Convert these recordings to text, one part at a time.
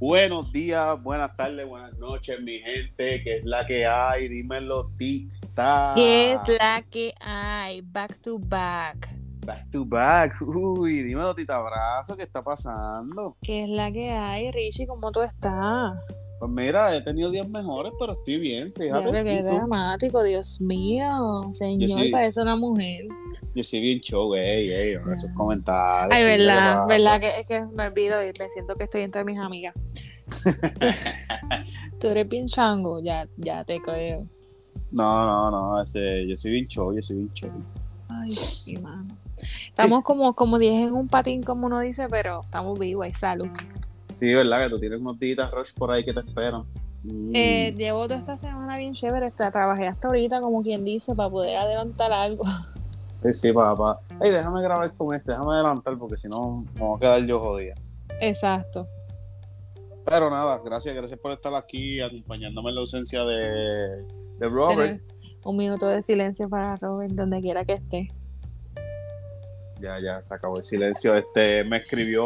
Buenos días, buenas tardes, buenas noches, mi gente, que es la que hay, dímelo, tita. ¿Qué es la que hay? Back to back. Back to back, uy, dímelo, tita Abrazo, ¿qué está pasando? ¿Qué es la que hay, Richie? ¿Cómo tú estás? Pues mira, he tenido días mejores, pero estoy bien, fíjate. Diablo, qué ¿Y dramático, Dios mío. Señor, parece una mujer. Yo soy bien show, ey, ey, esos comentarios. Ay, chico, ¿qué verdad, verdad que es que me olvido y me siento que estoy entre mis amigas. tú eres bien chango, ya, ya te creo. No, no, no, ese, yo soy bien show, yo soy bien show. Ay, sí, mano. Estamos como, como 10 en un patín, como uno dice, pero estamos vivos, hay salud. Sí, verdad que tú tienes unos días Rush por ahí que te esperan. Mm. Eh, llevo toda esta semana bien chévere. Trabajé hasta ahorita, como quien dice, para poder adelantar algo. Sí, sí, papá. Ey, déjame grabar con este, déjame adelantar porque si no me voy a quedar yo jodida. Exacto. Pero nada, gracias, gracias por estar aquí acompañándome en la ausencia de, de Robert. Tener un minuto de silencio para Robert, donde quiera que esté. Ya, ya, se acabó el silencio. Este, me escribió,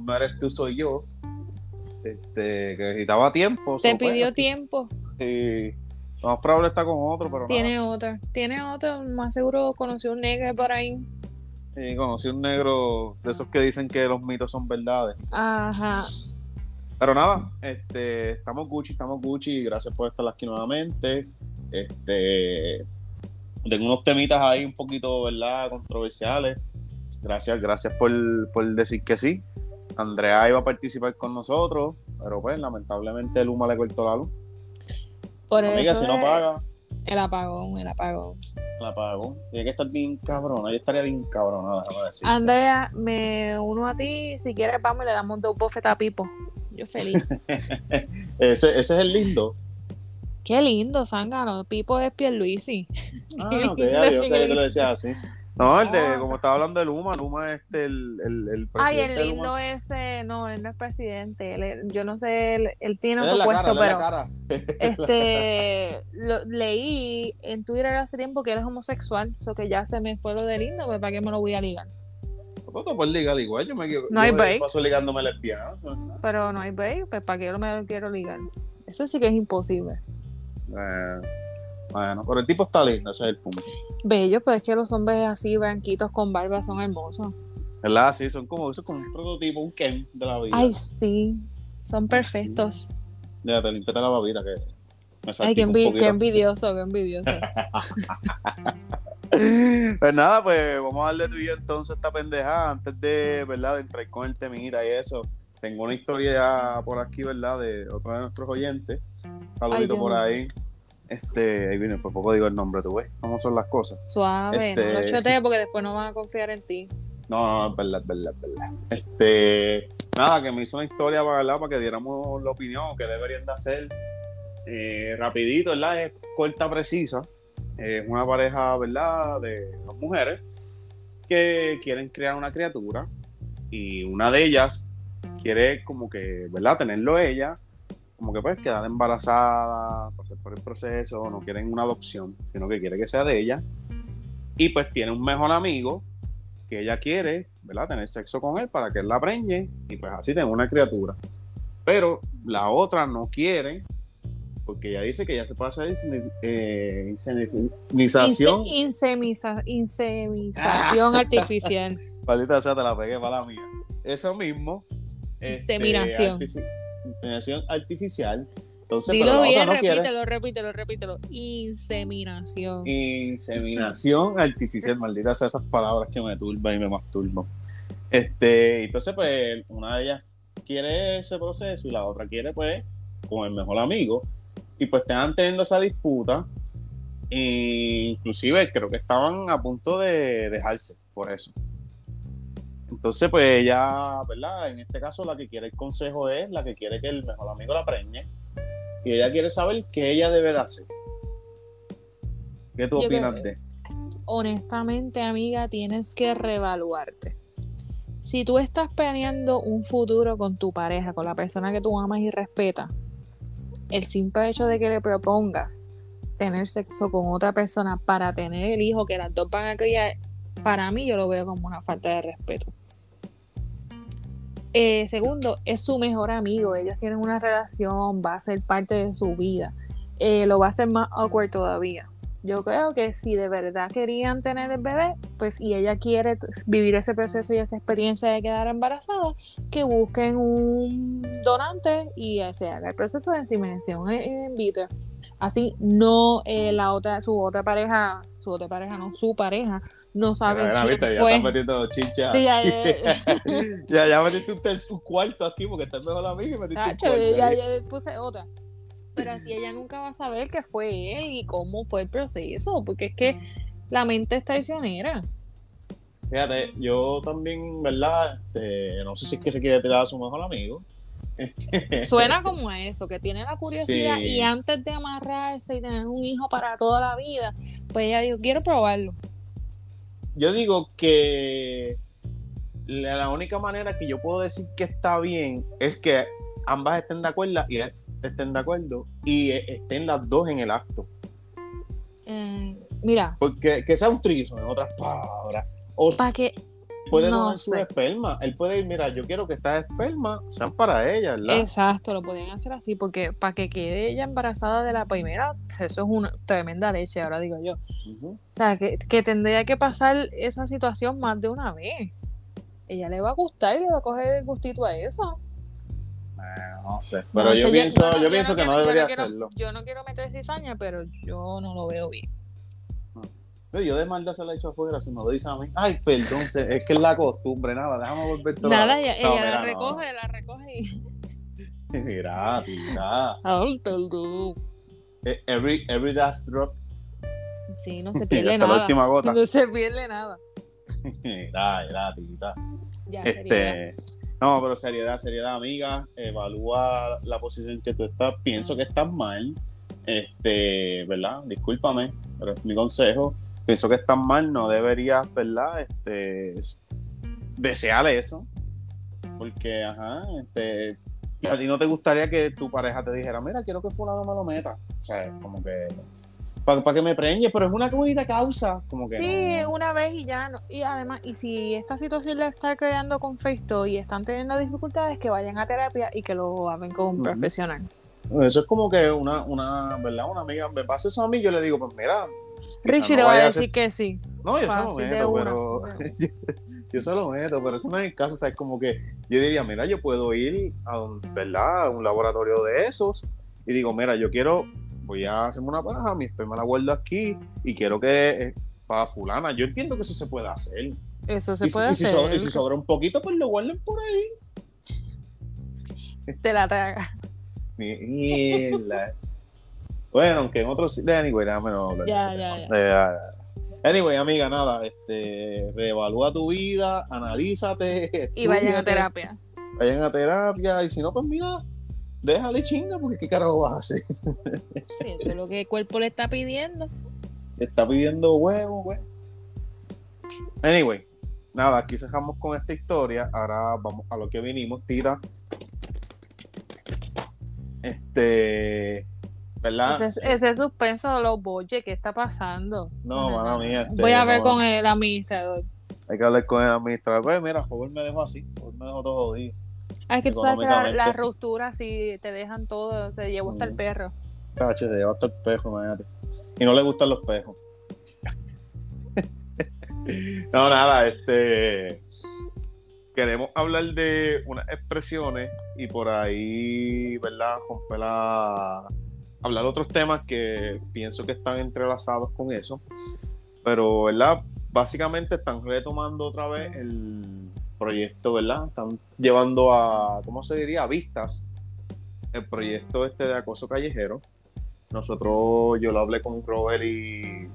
no eres tú, soy yo. Este, que necesitaba tiempo. Te pues, pidió aquí- tiempo. Sí. Lo más probable está con otro, pero Tiene otra. Tiene otra. Más seguro conoció un negro por ahí. nada. Sí, conocí un negro de esos que dicen que los mitos son verdades. Ajá. Pero nada, este, estamos Gucci, estamos Gucci, gracias por estar aquí nuevamente. Este, tengo unos temitas ahí un poquito, ¿verdad? Controversiales. Gracias, gracias por, por decir que sí. Andrea iba a participar con nosotros, pero pues lamentablemente Luma le cortó la luz. Por Amiga, eso si no paga, el apagón, el apagón. la pago. Tiene que estar bien cabrona, yo estaría bien cabrona, déjame decir. Andrea, me uno a ti. Si quieres, vamos y le damos dos bofetas a Pipo. Yo feliz. Ese, ese es el lindo. Qué lindo, zángano. Pipo es Pierluisi. Ah, ok, yo sé que te lo decía así. No, el de, como estaba hablando de Luma, Luma es este, el, el, el Ay, presidente el de lindo Luma. ese, no, él no es presidente. él yo no sé, él, él tiene otro la puesto, cara, pero este lo, leí en Twitter hace tiempo que él es homosexual, eso que ya se me fue lo de lindo, pues para qué me lo voy a ligar. ¿Cómo te puedes ligar igual? Yo me, No hay break. paso ligándome lesbiana. Pero no hay break, pues para qué yo me lo quiero ligar. Eso sí que es imposible. Eh, bueno, pero el tipo está lindo, ese es el punto. Bello, pues es que los hombres así, blanquitos con barba, son hermosos. ¿Verdad? Sí, son como, es como un prototipo, un Ken de la vida. Ay, sí, son perfectos. Ya, te la babita que me Ay, qué, envi- qué envidioso, qué envidioso. Pues nada, pues vamos a darle tú y yo entonces esta pendejada antes de, ¿verdad? De entrar con el temita y eso. Tengo una historia por aquí, ¿verdad? De otro de nuestros oyentes. Saludito Ay, por ahí. Este, ahí viene, por poco digo el nombre, tú ves cómo son las cosas. Suave, Este- no lo chotees porque después no van a confiar en ti. No, no, es verdad, es verdad, es verdad. Este, nada, que me hizo una historia para, ¿verdad? para que diéramos la opinión que deberían de hacer. Eh, rapidito, ¿verdad? Es corta, precisa. Es una pareja, ¿verdad? De dos mujeres que quieren crear una criatura y una de ellas quiere como que, ¿verdad? Tenerlo ella, como que pues quedar embarazada, pasar por el proceso, no quieren una adopción, sino que quiere que sea de ella. Y pues tiene un mejor amigo que ella quiere, ¿verdad? Tener sexo con él para que él la preñe y pues así tenga una criatura. Pero la otra no quiere porque ella dice que ya se puede hacer eh, insemización. Inse- insemiza- insemización artificial. Maldita sea, te la pegué para la mía. Eso mismo. este, Inseminación. Inseminación artificial. Entonces, Dilo bien, no quiere. repítelo, repítelo, repítelo. Inseminación. Inseminación artificial, maldita sea esas palabras que me turban y me masturban. Este, entonces, pues, una de ellas quiere ese proceso y la otra quiere, pues, con el mejor amigo. Y pues están teniendo esa disputa. E inclusive creo que estaban a punto de dejarse por eso. Entonces, pues ella, ¿verdad? En este caso, la que quiere el consejo es la que quiere que el mejor amigo la preñe. Y ella quiere saber qué ella debe de hacer. ¿Qué tú Yo opinas creo- de? Honestamente, amiga, tienes que reevaluarte. Si tú estás planeando un futuro con tu pareja, con la persona que tú amas y respetas, el simple hecho de que le propongas tener sexo con otra persona para tener el hijo que las dos van a criar, para mí yo lo veo como una falta de respeto. Eh, segundo, es su mejor amigo. Ellos tienen una relación, va a ser parte de su vida. Eh, lo va a hacer más awkward todavía. Yo creo que si de verdad querían tener el bebé, pues y ella quiere vivir ese proceso y esa experiencia de quedar embarazada, que busquen un donante y se haga el proceso de inseminación en vitro. Así no eh, la otra, su otra pareja, su otra pareja, no, su pareja, no sabe quién viste, fue. Ya metiendo. Sí, ya, ya, ya, metiste usted su cuarto aquí porque está mejor la mía y metiste un cuarto. Ya, ya puse otra. Pero así ella nunca va a saber qué fue él y cómo fue el proceso, porque es que la mente es traicionera. Fíjate, yo también, ¿verdad? Este, no sé si es que se quiere tirar a su mejor amigo. Suena como a eso, que tiene la curiosidad y antes de amarrarse y tener un hijo para toda la vida, pues ella dijo, quiero probarlo. Yo digo que la única manera que yo puedo decir que está bien es que ambas estén de acuerdo y estén de acuerdo y estén las dos en el acto. Mira. Porque que sea un trizo, en otras palabras. para que puede donar su esperma. Él puede ir, mira, yo quiero que estas espermas sean para ella, ¿verdad? Exacto, lo podían hacer así, porque para que quede ella embarazada de la primera, eso es una tremenda leche, ahora digo yo. O sea, que, tendría que pasar esa situación más de una vez. Ella le va a gustar y le va a coger el gustito a eso. no sé, pero yo, pienso, yo, pienso que no debería hacerlo. Yo no quiero meter cizaña, pero yo no lo veo bien. Yo de maldad se la he hecho afuera, si me lo dice a mí. Ay, perdón, es que es la costumbre, nada, déjame volver todo. Nada, ella, ella la recoge, la recoge y. gratis, nada. Ay, perdón. Eh, every, every last drop. Sí, no se pierde nada. La última gota. No se pierde nada. gratis, gratis, Ya, este, no, pero seriedad, seriedad, amiga. Evalúa la posición que tú estás. Pienso que estás mal. Este, ¿verdad? Discúlpame, pero es mi consejo pienso que estás mal, no deberías, ¿verdad? Este, desear eso. Porque, ajá, este, a ti no te gustaría que tu pareja te dijera, mira, quiero que fulano me lo meta. O sea, como que para que me preñe, pero es una bonita causa, como que Sí, una vez y ya, no. y además, y si esta situación le está creando conflicto y están teniendo dificultades, que vayan a terapia y que lo hagan con un profesional. Eso es como que una, una, ¿verdad? Una amiga me pasa eso a mí, yo le digo, pues mira, Richie le va a decir que sí. No, yo se lo meto, pero. yo, se lo meto, pero eso no es el caso. O sea, es como que yo diría, mira, yo puedo ir a un, ¿verdad? A un laboratorio de esos y digo, mira, yo quiero, voy a hacerme una paja, mi esperma la guardo aquí y quiero que eh, para fulana. Yo entiendo que eso se puede hacer. Eso se puede hacer. y si sobra un poquito, pues lo guarden por ahí. Te la traga. Mierda. Bueno, aunque en otros. Anyway, déjame no hablar. Ya, ya, ya. Anyway, amiga, nada, este, reevalúa tu vida, analízate. Y vayan a terapia. Vayan a terapia, y si no, pues mira, déjale chinga, porque qué carajo vas a hacer. Sí, eso es lo que el cuerpo le está pidiendo. Le está pidiendo huevo, güey. Anyway, nada, aquí cerramos con esta historia. Ahora vamos a lo que vinimos, tira. Este ese, suspenso de los boches, ¿qué está pasando? No, mala mía. Este, Voy a ver con el administrador. Hay que hablar con el administrador. Pues mira, favor me dejó así, favor me dejó todo jodido. Ah, es que tú sabes que las la rupturas si te dejan todo, se llevó hasta el mm. perro. Cacho, se llevó hasta el perro, imagínate. Y no le gustan los pejos. no, nada, este queremos hablar de unas expresiones y por ahí, ¿verdad? Romper la, hablar otros temas que pienso que están entrelazados con eso. Pero, ¿verdad? Básicamente están retomando otra vez el proyecto, ¿verdad? Están llevando a, ¿cómo se diría? A vistas el proyecto este de acoso callejero. Nosotros, yo lo hablé con Robert y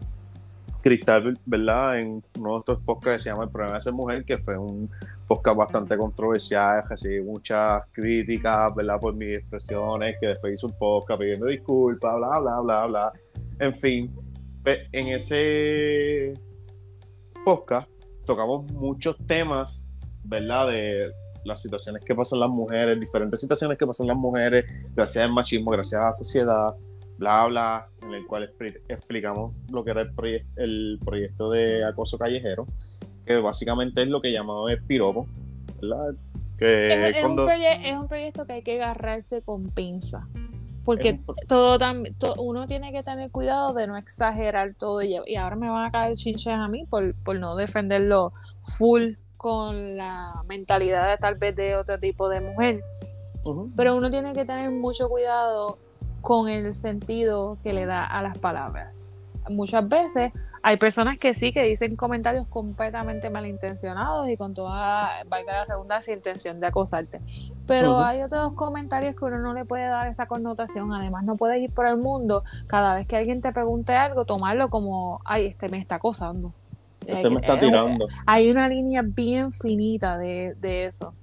Cristal, ¿verdad? En uno de estos podcasts que se llama El problema de ser mujer, que fue un podcast bastante controversial, recibí muchas críticas, ¿verdad? Por mis expresiones, que después hice un podcast pidiendo disculpas, bla, bla, bla, bla. En fin, en ese podcast tocamos muchos temas, ¿verdad? De las situaciones que pasan las mujeres, diferentes situaciones que pasan las mujeres, gracias al machismo, gracias a la sociedad, bla, bla, en el cual explicamos lo que era el proyecto de acoso callejero que básicamente es lo que llamamos el piropo, ¿verdad? Que es, es cuando- un es un proyecto que hay que agarrarse con pinza. Porque un todo uno tiene que tener cuidado de no exagerar todo. Y, y ahora me van a caer chinches a mí por, por no defenderlo full con la mentalidad de tal vez de otro tipo de mujer. Pero uno tiene que tener mucho cuidado con el sentido que le da a las palabras. Muchas veces hay personas que sí que dicen comentarios completamente malintencionados y con toda, valga la redundancia, intención de acosarte. Pero hay otros comentarios que uno no le puede dar esa connotación. Además, no puedes ir por el mundo cada vez que alguien te pregunte algo, tomarlo como, ay, este me está acosando. Este me Eh, está eh, tirando. Hay una línea bien finita de, de eso.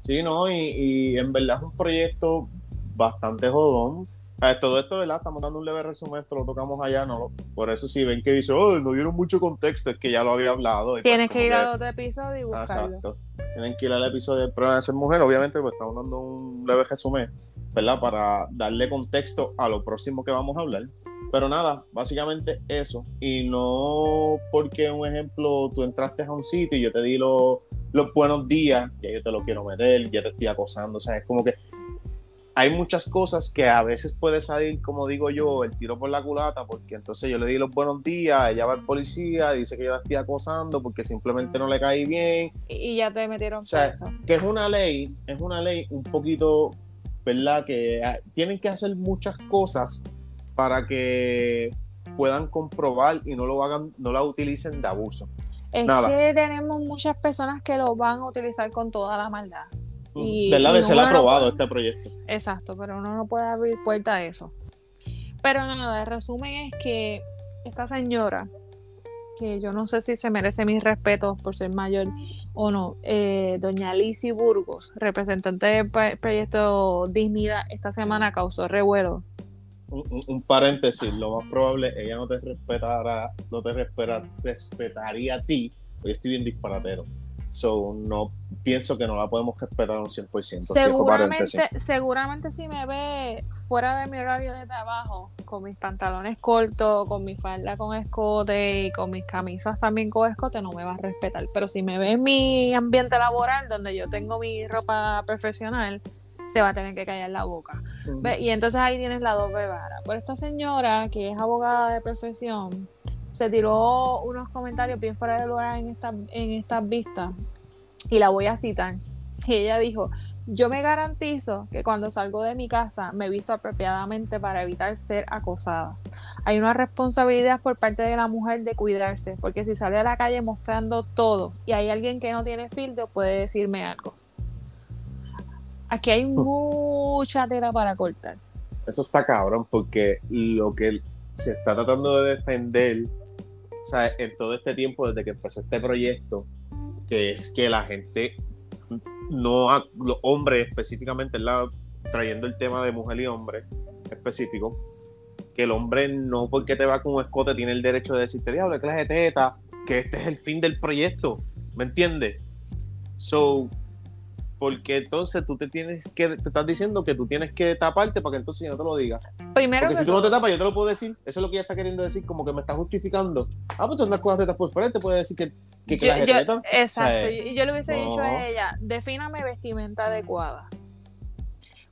Sí, no, y, y en verdad es un proyecto bastante jodón. A ver, todo esto, ¿verdad? Estamos dando un leve resumen, esto lo tocamos allá, no lo- por eso si ven que dice, oh, no dieron mucho contexto, es que ya lo había hablado. pues Tienes que ir al otro episodio y Ah, buscarlo. Exacto. Tienen que ir al episodio de Prueba de ser mujer, obviamente, pues estamos dando un leve resumen, ¿verdad? Para darle contexto a lo próximo que vamos a hablar. Pero nada, básicamente eso. Y no porque, un ejemplo, tú entraste a un sitio y yo te di los, los buenos días, ya yo te lo quiero meter, ya te estoy acosando. O sea, es como que hay muchas cosas que a veces puede salir, como digo yo, el tiro por la culata, porque entonces yo le di los buenos días, ella va al policía, dice que yo la estoy acosando porque simplemente no le caí bien. Y ya te metieron O sea, preso. que es una ley, es una ley un poquito, ¿verdad? Que ah, tienen que hacer muchas cosas para que puedan comprobar y no lo hagan, no la utilicen de abuso. Es nada. que tenemos muchas personas que lo van a utilizar con toda la maldad. Y- ¿Verdad? y De ser uno no aprobado este proyecto. Exacto, pero uno no puede abrir puerta a eso. Pero nada, el resumen es que esta señora, que yo no sé si se merece mis respetos por ser mayor o no, eh, doña Lizzie Burgos, representante del pro- proyecto Dignidad, esta semana causó revuelo. Un, un- un paréntesis, lo más probable, ella no te respetará, no te respeta- respetaría a ti, porque yo estoy bien disparatero. So, no pienso que no la podemos respetar un 100%. cierro paréntesis. Seguramente, seguramente si me ve fuera de mi horario de trabajo, con mis pantalones cortos, con mi falda con escote y con mis camisas también con escote, no me va a respetar. Pero si me ve en mi ambiente laboral, donde yo tengo mi ropa profesional, se va a tener que callar la boca. Ujú. Ve, Y entonces ahí tienes la doble vara. Por esta señora, que es abogada de profesión, se tiró unos comentarios bien fuera de lugar en esta- en estas vistas. Y la voy a citar. Y ella dijo, yo me garantizo que cuando salgo de mi casa me visto apropiadamente para evitar ser acosada. Hay una responsabilidad por parte de la mujer de cuidarse, porque si sale a la calle mostrando todo y hay alguien que no tiene filtro, puede decirme algo. Aquí hay mucha tela para cortar. Eso está cabrón, porque lo que se está tratando de defender, o sea, en todo este tiempo, desde que empezó este proyecto, que es que la gente, no, los hombres específicamente, ¿verdad? trayendo el tema de mujer y hombre específico, que el hombre no porque te va con un escote tiene el derecho de decirte, diablo, clase de teta, que este es el fin del proyecto, ¿me entiendes? So, porque entonces tú te tienes que, te estás diciendo que tú tienes que taparte para que entonces yo no te lo diga. Primero Porque que si tú no te tapas, yo te lo puedo decir. Eso es lo que ella está queriendo decir, como que me está justificando. Ah, pues tú andas con las tetas por fuera, te puede decir que, que Yo- clase de yo- exacto, O sea, yo, le hubiese no. dicho a ella, defíname vestimenta adecuada.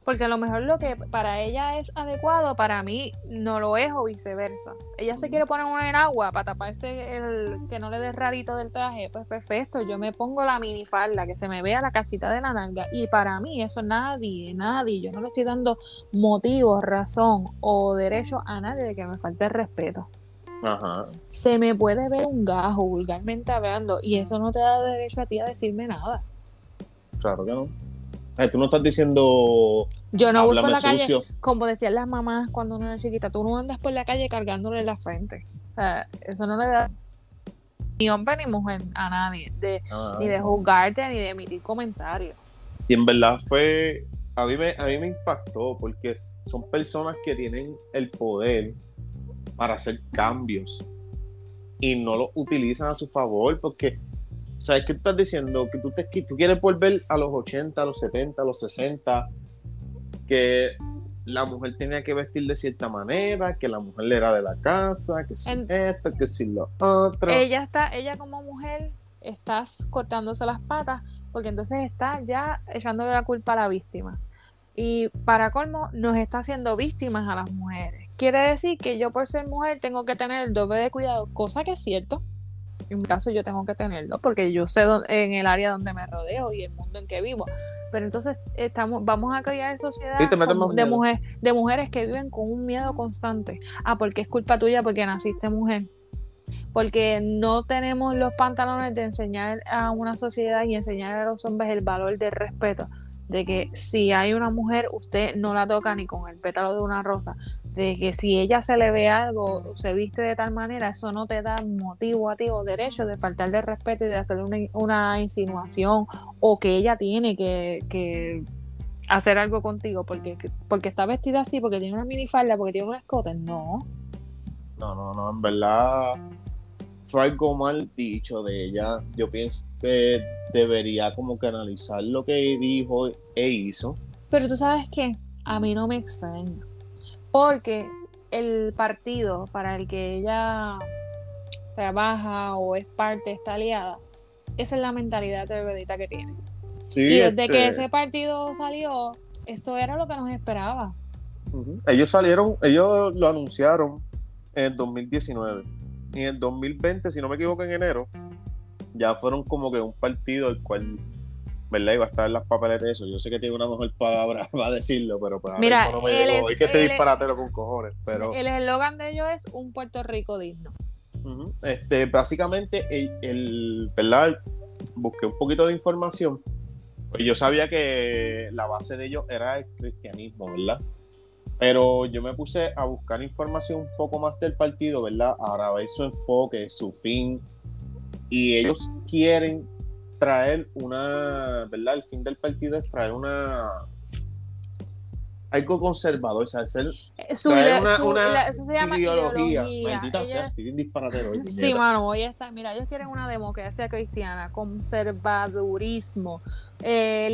Porque a lo mejor lo que para ella es adecuado, para mí no lo es o viceversa. Ella se quiere poner una en agua para taparse el que no le dé rarito del traje, pues perfecto, yo me pongo la minifalda, que se me vea la casita de la nalga. Y para mí eso nadie, nadie, yo no le estoy dando motivo, razón o derecho a nadie de que me falte el respeto Ajá. se me puede ver un gajo vulgarmente hablando y eso no te da derecho a ti a decirme nada. Claro que no. Tú no estás diciendo. Yo no voy por la calle, sucio. como decían las mamás cuando uno era chiquita, tú no andas por la calle cargándole la frente. O sea, eso no le da ni hombre ni mujer a nadie, de, Ah. ni de juzgarte ni de emitir comentarios. Y en verdad fue. A mí, me, a mí me impactó porque son personas que tienen el poder para hacer cambios y no lo utilizan a su favor porque. ¿Sabes qué tú estás diciendo? Que tú, te, tú quieres volver a los 80, a los 70, a los 60, que la mujer tenía que vestir de cierta manera, que la mujer era de la casa, que si En- esto, que si lo otro. Ella está, ella como mujer, estás cortándose las patas porque entonces está ya echándole la culpa a la víctima. Y para colmo, nos está haciendo víctimas a las mujeres. Quiere decir que yo por ser mujer tengo que tener el doble de cuidado, cosa que es cierto. En mi caso yo tengo que tenerlo porque yo sé en el área donde me rodeo y el mundo en que vivo. Pero entonces estamos, vamos a crear sociedad de, mujer, de mujeres que viven con un miedo constante. Ah, porque es culpa tuya porque naciste mujer porque no tenemos los pantalones de enseñar a una sociedad y enseñar a los hombres el valor del respeto, de que si hay una mujer, usted no la toca ni con el pétalo de una rosa, de que si ella se le ve algo o se viste de tal manera, eso no te da motivo a ti o derecho de faltar de respeto y de hacer una, insinuación o que ella tiene que, hacer algo contigo porque, porque está vestida así, porque tiene una minifalda, porque tiene un escote. No. No, no, no, en verdad fue algo mal dicho de ella. Yo pienso que debería como que analizar lo que dijo e hizo. Pero tú sabes que a mí no me extraña. Porque el partido para el que ella trabaja o es parte, está aliada, esa es la mentalidad terrorista que tiene. y desde que este ese partido salió, esto era lo que nos esperaba. Ellos salieron, ellos lo anunciaron en el 2019. Y en el 2020, si no me equivoco, en enero, ya fueron como que un partido el cual, ¿verdad? Iba a estar en las papeletas de eso. Yo sé que tiene una mejor palabra para decirlo, pero pues Mira, no me llegó. Es, que este disparatero con cojones, pero... El eslogan de ellos es un Puerto Rico digno. Este, básicamente, el, ¿verdad? Busqué un poquito de información. Pues yo sabía que la base de ellos era el cristianismo, ¿verdad? Pero yo me puse a buscar información un poco más del partido, ¿verdad? Ahora ver su enfoque, su fin. Y ellos quieren traer una, ¿verdad? El fin del partido es traer una algo conservador, o sea, ser su, una, eso se llama ideología. Maldita sea, estoy bien disparatero. sí, mano, hoy está. Mira, ellos quieren una democracia cristiana, conservadurismo, eh,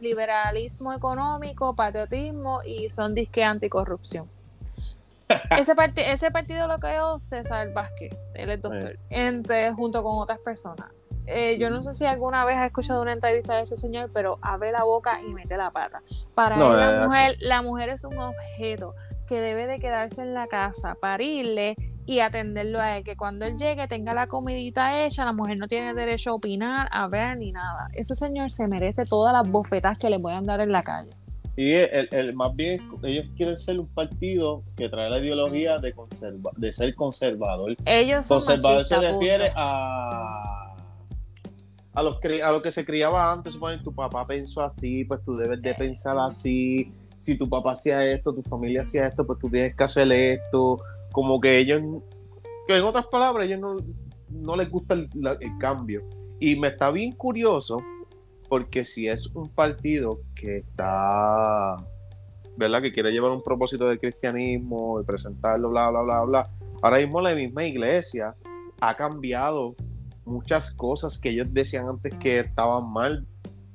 liberalismo económico, patriotismo y son disque anticorrupción. ese, ese partido lo creó César Vázquez, él es doctor, entre, junto con otras personas. Eh, yo no sé si alguna vez has escuchado una entrevista de ese señor, pero abre la boca y mete la pata. Para él, la mujer, la mujer es un objeto que debe de quedarse en la casa, parirle y atenderlo a él, que cuando él llegue tenga la comidita hecha, la mujer no tiene derecho a opinar, a ver ni nada. Ese señor se merece todas las bofetas que le puedan dar en la calle. Y el, más bien ellos quieren ser un partido que trae la ideología de, conserva, de ser conservador. Ellos conservador se refiere a a lo, a lo que se criaba antes, suponen, tu papá pensó así, pues tú debes de pensar así, si tu papá hacía esto, tu familia hacía esto, pues tú tienes que hacer esto, como que ellos, que en otras palabras, ellos no, no les gusta el, cambio. Y me está bien curioso, porque si es un partido que está, ¿verdad? Que quiere llevar un propósito de cristianismo y presentarlo, bla, bla, bla, bla. Ahora mismo la misma iglesia ha cambiado muchas cosas que ellos decían antes que estaban mal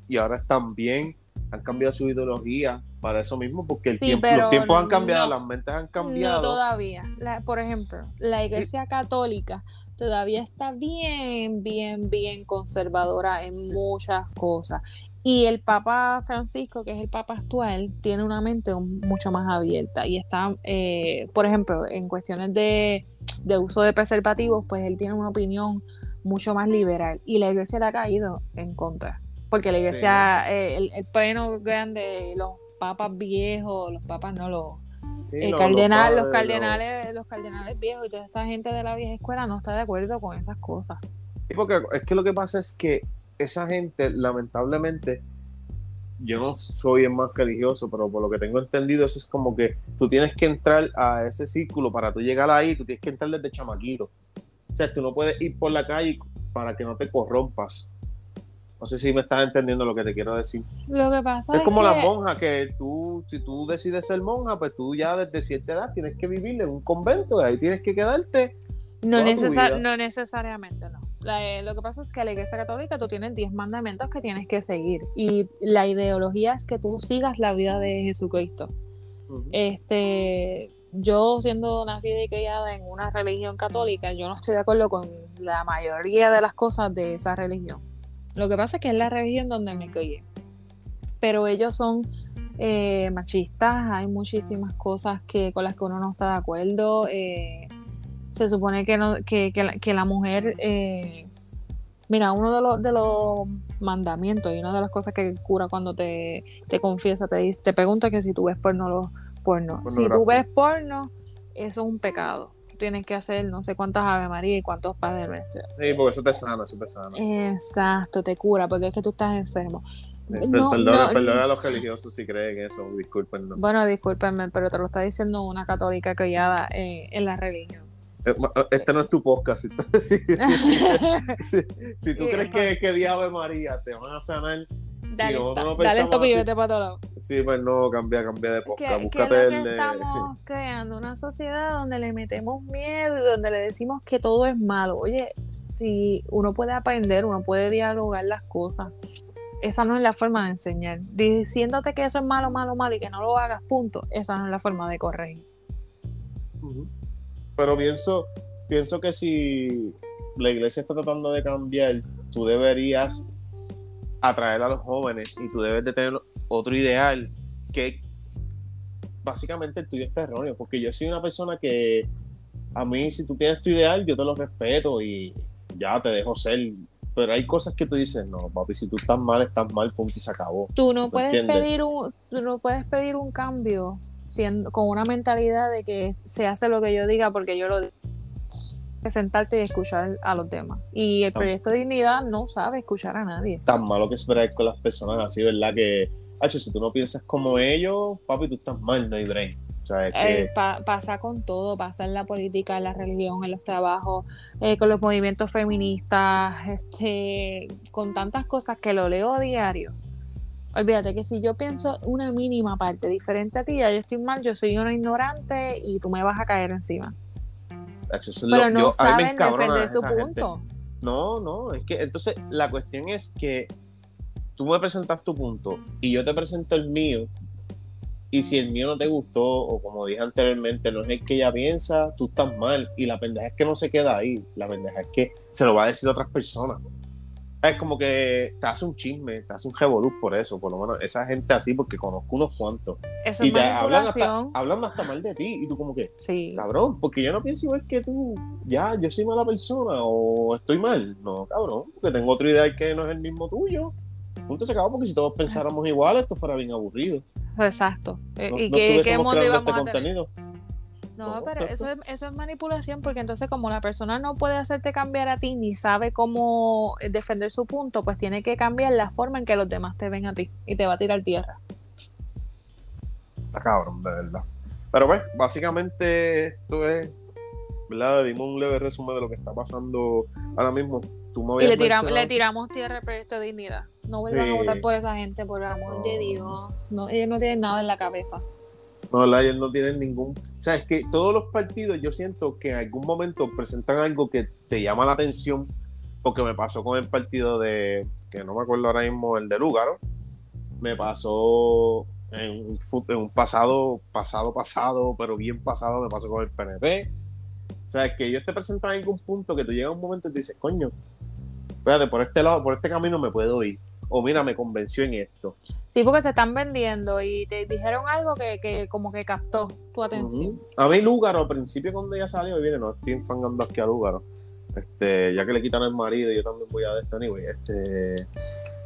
y ahora están bien, han cambiado su ideología para eso mismo, porque el tiempo, los tiempos han cambiado, las mentes han cambiado. No todavía. por ejemplo, la iglesia católica todavía está bien, bien, bien conservadora en muchas cosas. Y el Papa Francisco, que es el Papa actual, tiene una mente mucho más abierta y está, eh, por ejemplo, en cuestiones de, de uso de preservativos, pues él tiene una opinión mucho más liberal y la iglesia le ha caído en contra. Porque la iglesia, eh, el, el pleno grande, los papas viejos, los papas no, los, el cardenal, los, cardenales, los cardenales viejos y toda esta gente de la vieja escuela no está de acuerdo con esas cosas. porque es que lo que pasa es que esa gente, lamentablemente, yo no soy el más religioso, pero por lo que tengo entendido, eso es como que tú tienes que entrar a ese círculo para tú llegar ahí, tú tienes que entrar desde chamaquito. O sea, tú no puedes ir por la calle para que no te corrompas. No sé si me estás entendiendo lo que te quiero decir. Lo que pasa es, como la monja, que tú, si tú decides ser monja, pues tú ya desde cierta edad tienes que vivir en un convento, y ahí tienes que quedarte. No, no necesariamente, no. Eh, lo que pasa es que la Iglesia Católica tú tienes 10 mandamientos que tienes que seguir y la ideología es que tú sigas la vida de Jesucristo. Este, yo siendo nacida y criada en una religión católica, yo no estoy de acuerdo con la mayoría de las cosas de esa religión. Lo que pasa es que es la religión donde me crié. Pero ellos son eh, machistas, hay muchísimas cosas que, con las que uno no está de acuerdo. Eh, se supone que, no, que, la, mujer, eh, mira, uno de los, de los mandamientos y una de las cosas que cura cuando te, te confiesa, te, te pregunta que si tú ves porno, los porno. Si tú ves porno, eso es un pecado tienes que hacer no sé cuántas Ave María y cuántos Padres Sí, porque eso te sana, eso te sana. Exacto, te cura, porque es que tú estás enfermo. Perdona, a los religiosos si creen eso, discúlpenme. Bueno, discúlpenme, pero te lo está diciendo una católica criada en la religión. Eh, eh, este no es tu podcast. si, tú crees que, que María te van a sanar, Dale, dale esto y vete para todos lados. Sí, pues no, cambia, cambia de podcast. Búscate que estamos creando una sociedad donde le metemos miedo y donde le decimos que todo es malo. Oye, si uno puede aprender, uno puede dialogar las cosas esa no es la forma de enseñar. Diciéndote que eso es malo, malo, malo y que no lo hagas, punto. Esa no es la forma de corregir. Pero pienso, pienso que si la iglesia está tratando de cambiar, tú deberías atraer a los jóvenes y tú debes de tener otro ideal que básicamente el tuyo es erróneo, porque yo soy una persona que a mí si tú tienes tu ideal, yo te lo respeto y ya te dejo ser pero hay cosas que tú dices, no, papi, si tú estás mal, estás mal, punto y se acabó. Tú no puedes pedir un, tú no puedes pedir un cambio siendo, con una mentalidad de que se hace lo que yo diga porque yo lo digo. Sentarte y escuchar a los demás. Y el proyecto de dignidad no sabe escuchar a nadie. Tan malo que esperar con las personas así, ¿verdad? Que, hecho, si tú no piensas como ellos, papi, tú estás mal, no hay brain. Eh, pasa con todo, pasa en la política, en la religión, en los trabajos, eh, con los movimientos feministas, este, con tantas cosas que lo leo a diario. Olvídate que si yo pienso una mínima parte diferente a ti, ya yo estoy mal, yo soy una ignorante y tú me vas a caer encima. Pero no saben defender su punto. No, no, es que entonces la cuestión es que tú me presentas tu punto y yo te presento el mío y si el mío no te gustó, o como dije anteriormente, no es el que ella piensa, tú estás mal. Y la pendeja es que no se queda ahí. La pendeja es que se lo va a decir a otras personas. Es como que te hace un chisme, te hace un revolú por eso. Por lo menos esa gente así, porque conozco unos cuantos. Eso y te hablan hasta, hablan hasta mal de ti. Y tú, como que, sí. cabrón, porque yo no pienso igual que tú. Ya, yo soy mala persona o estoy mal. No, cabrón, porque tengo otra idea que no es el mismo tuyo. Punto se acabó, porque si todos pensáramos igual, esto fuera bien aburrido. Exacto. Eh, ¿Y qué, qué mundo íbamos este a contenido? No, pero eso es, eso es manipulación porque entonces como la persona no puede hacerte cambiar a ti ni sabe cómo eh, defender su punto, pues tiene que cambiar la forma en que los demás te ven a ti y te va a tirar tierra. Está cabrón, de verdad. Pero pues, básicamente esto es, ¿verdad? Dimos un leve resumen de lo que está pasando ahora mismo y le tiramos, le tiramos tierra al proyecto de dignidad. No vuelvan a votar por esa gente, por el amor de Dios. No, ellos no tienen nada en la cabeza. No, ellos no tienen ningún. O sea, es que todos los partidos yo siento que en algún momento presentan algo que te llama la atención, porque me pasó con el partido de, que no me acuerdo ahora mismo, el de Lúgaro. Me pasó en un, en un pasado, pasado, pasado, pero bien pasado, me pasó con el PNP. O sea, es que ellos te presentan algún punto que tú llegas a un momento y te dices, coño, espérate, por este lado, por este camino me puedo ir. O mira, me convenció en esto. Sí, porque se están vendiendo y te dijeron algo que, que como que captó tu atención. A mí Lúgaro, al principio cuando ella salió, y viene, no estoy enfangando aquí a Lúgaro. Este, ya que le quitan el marido, yo también voy a de este anyway. Este,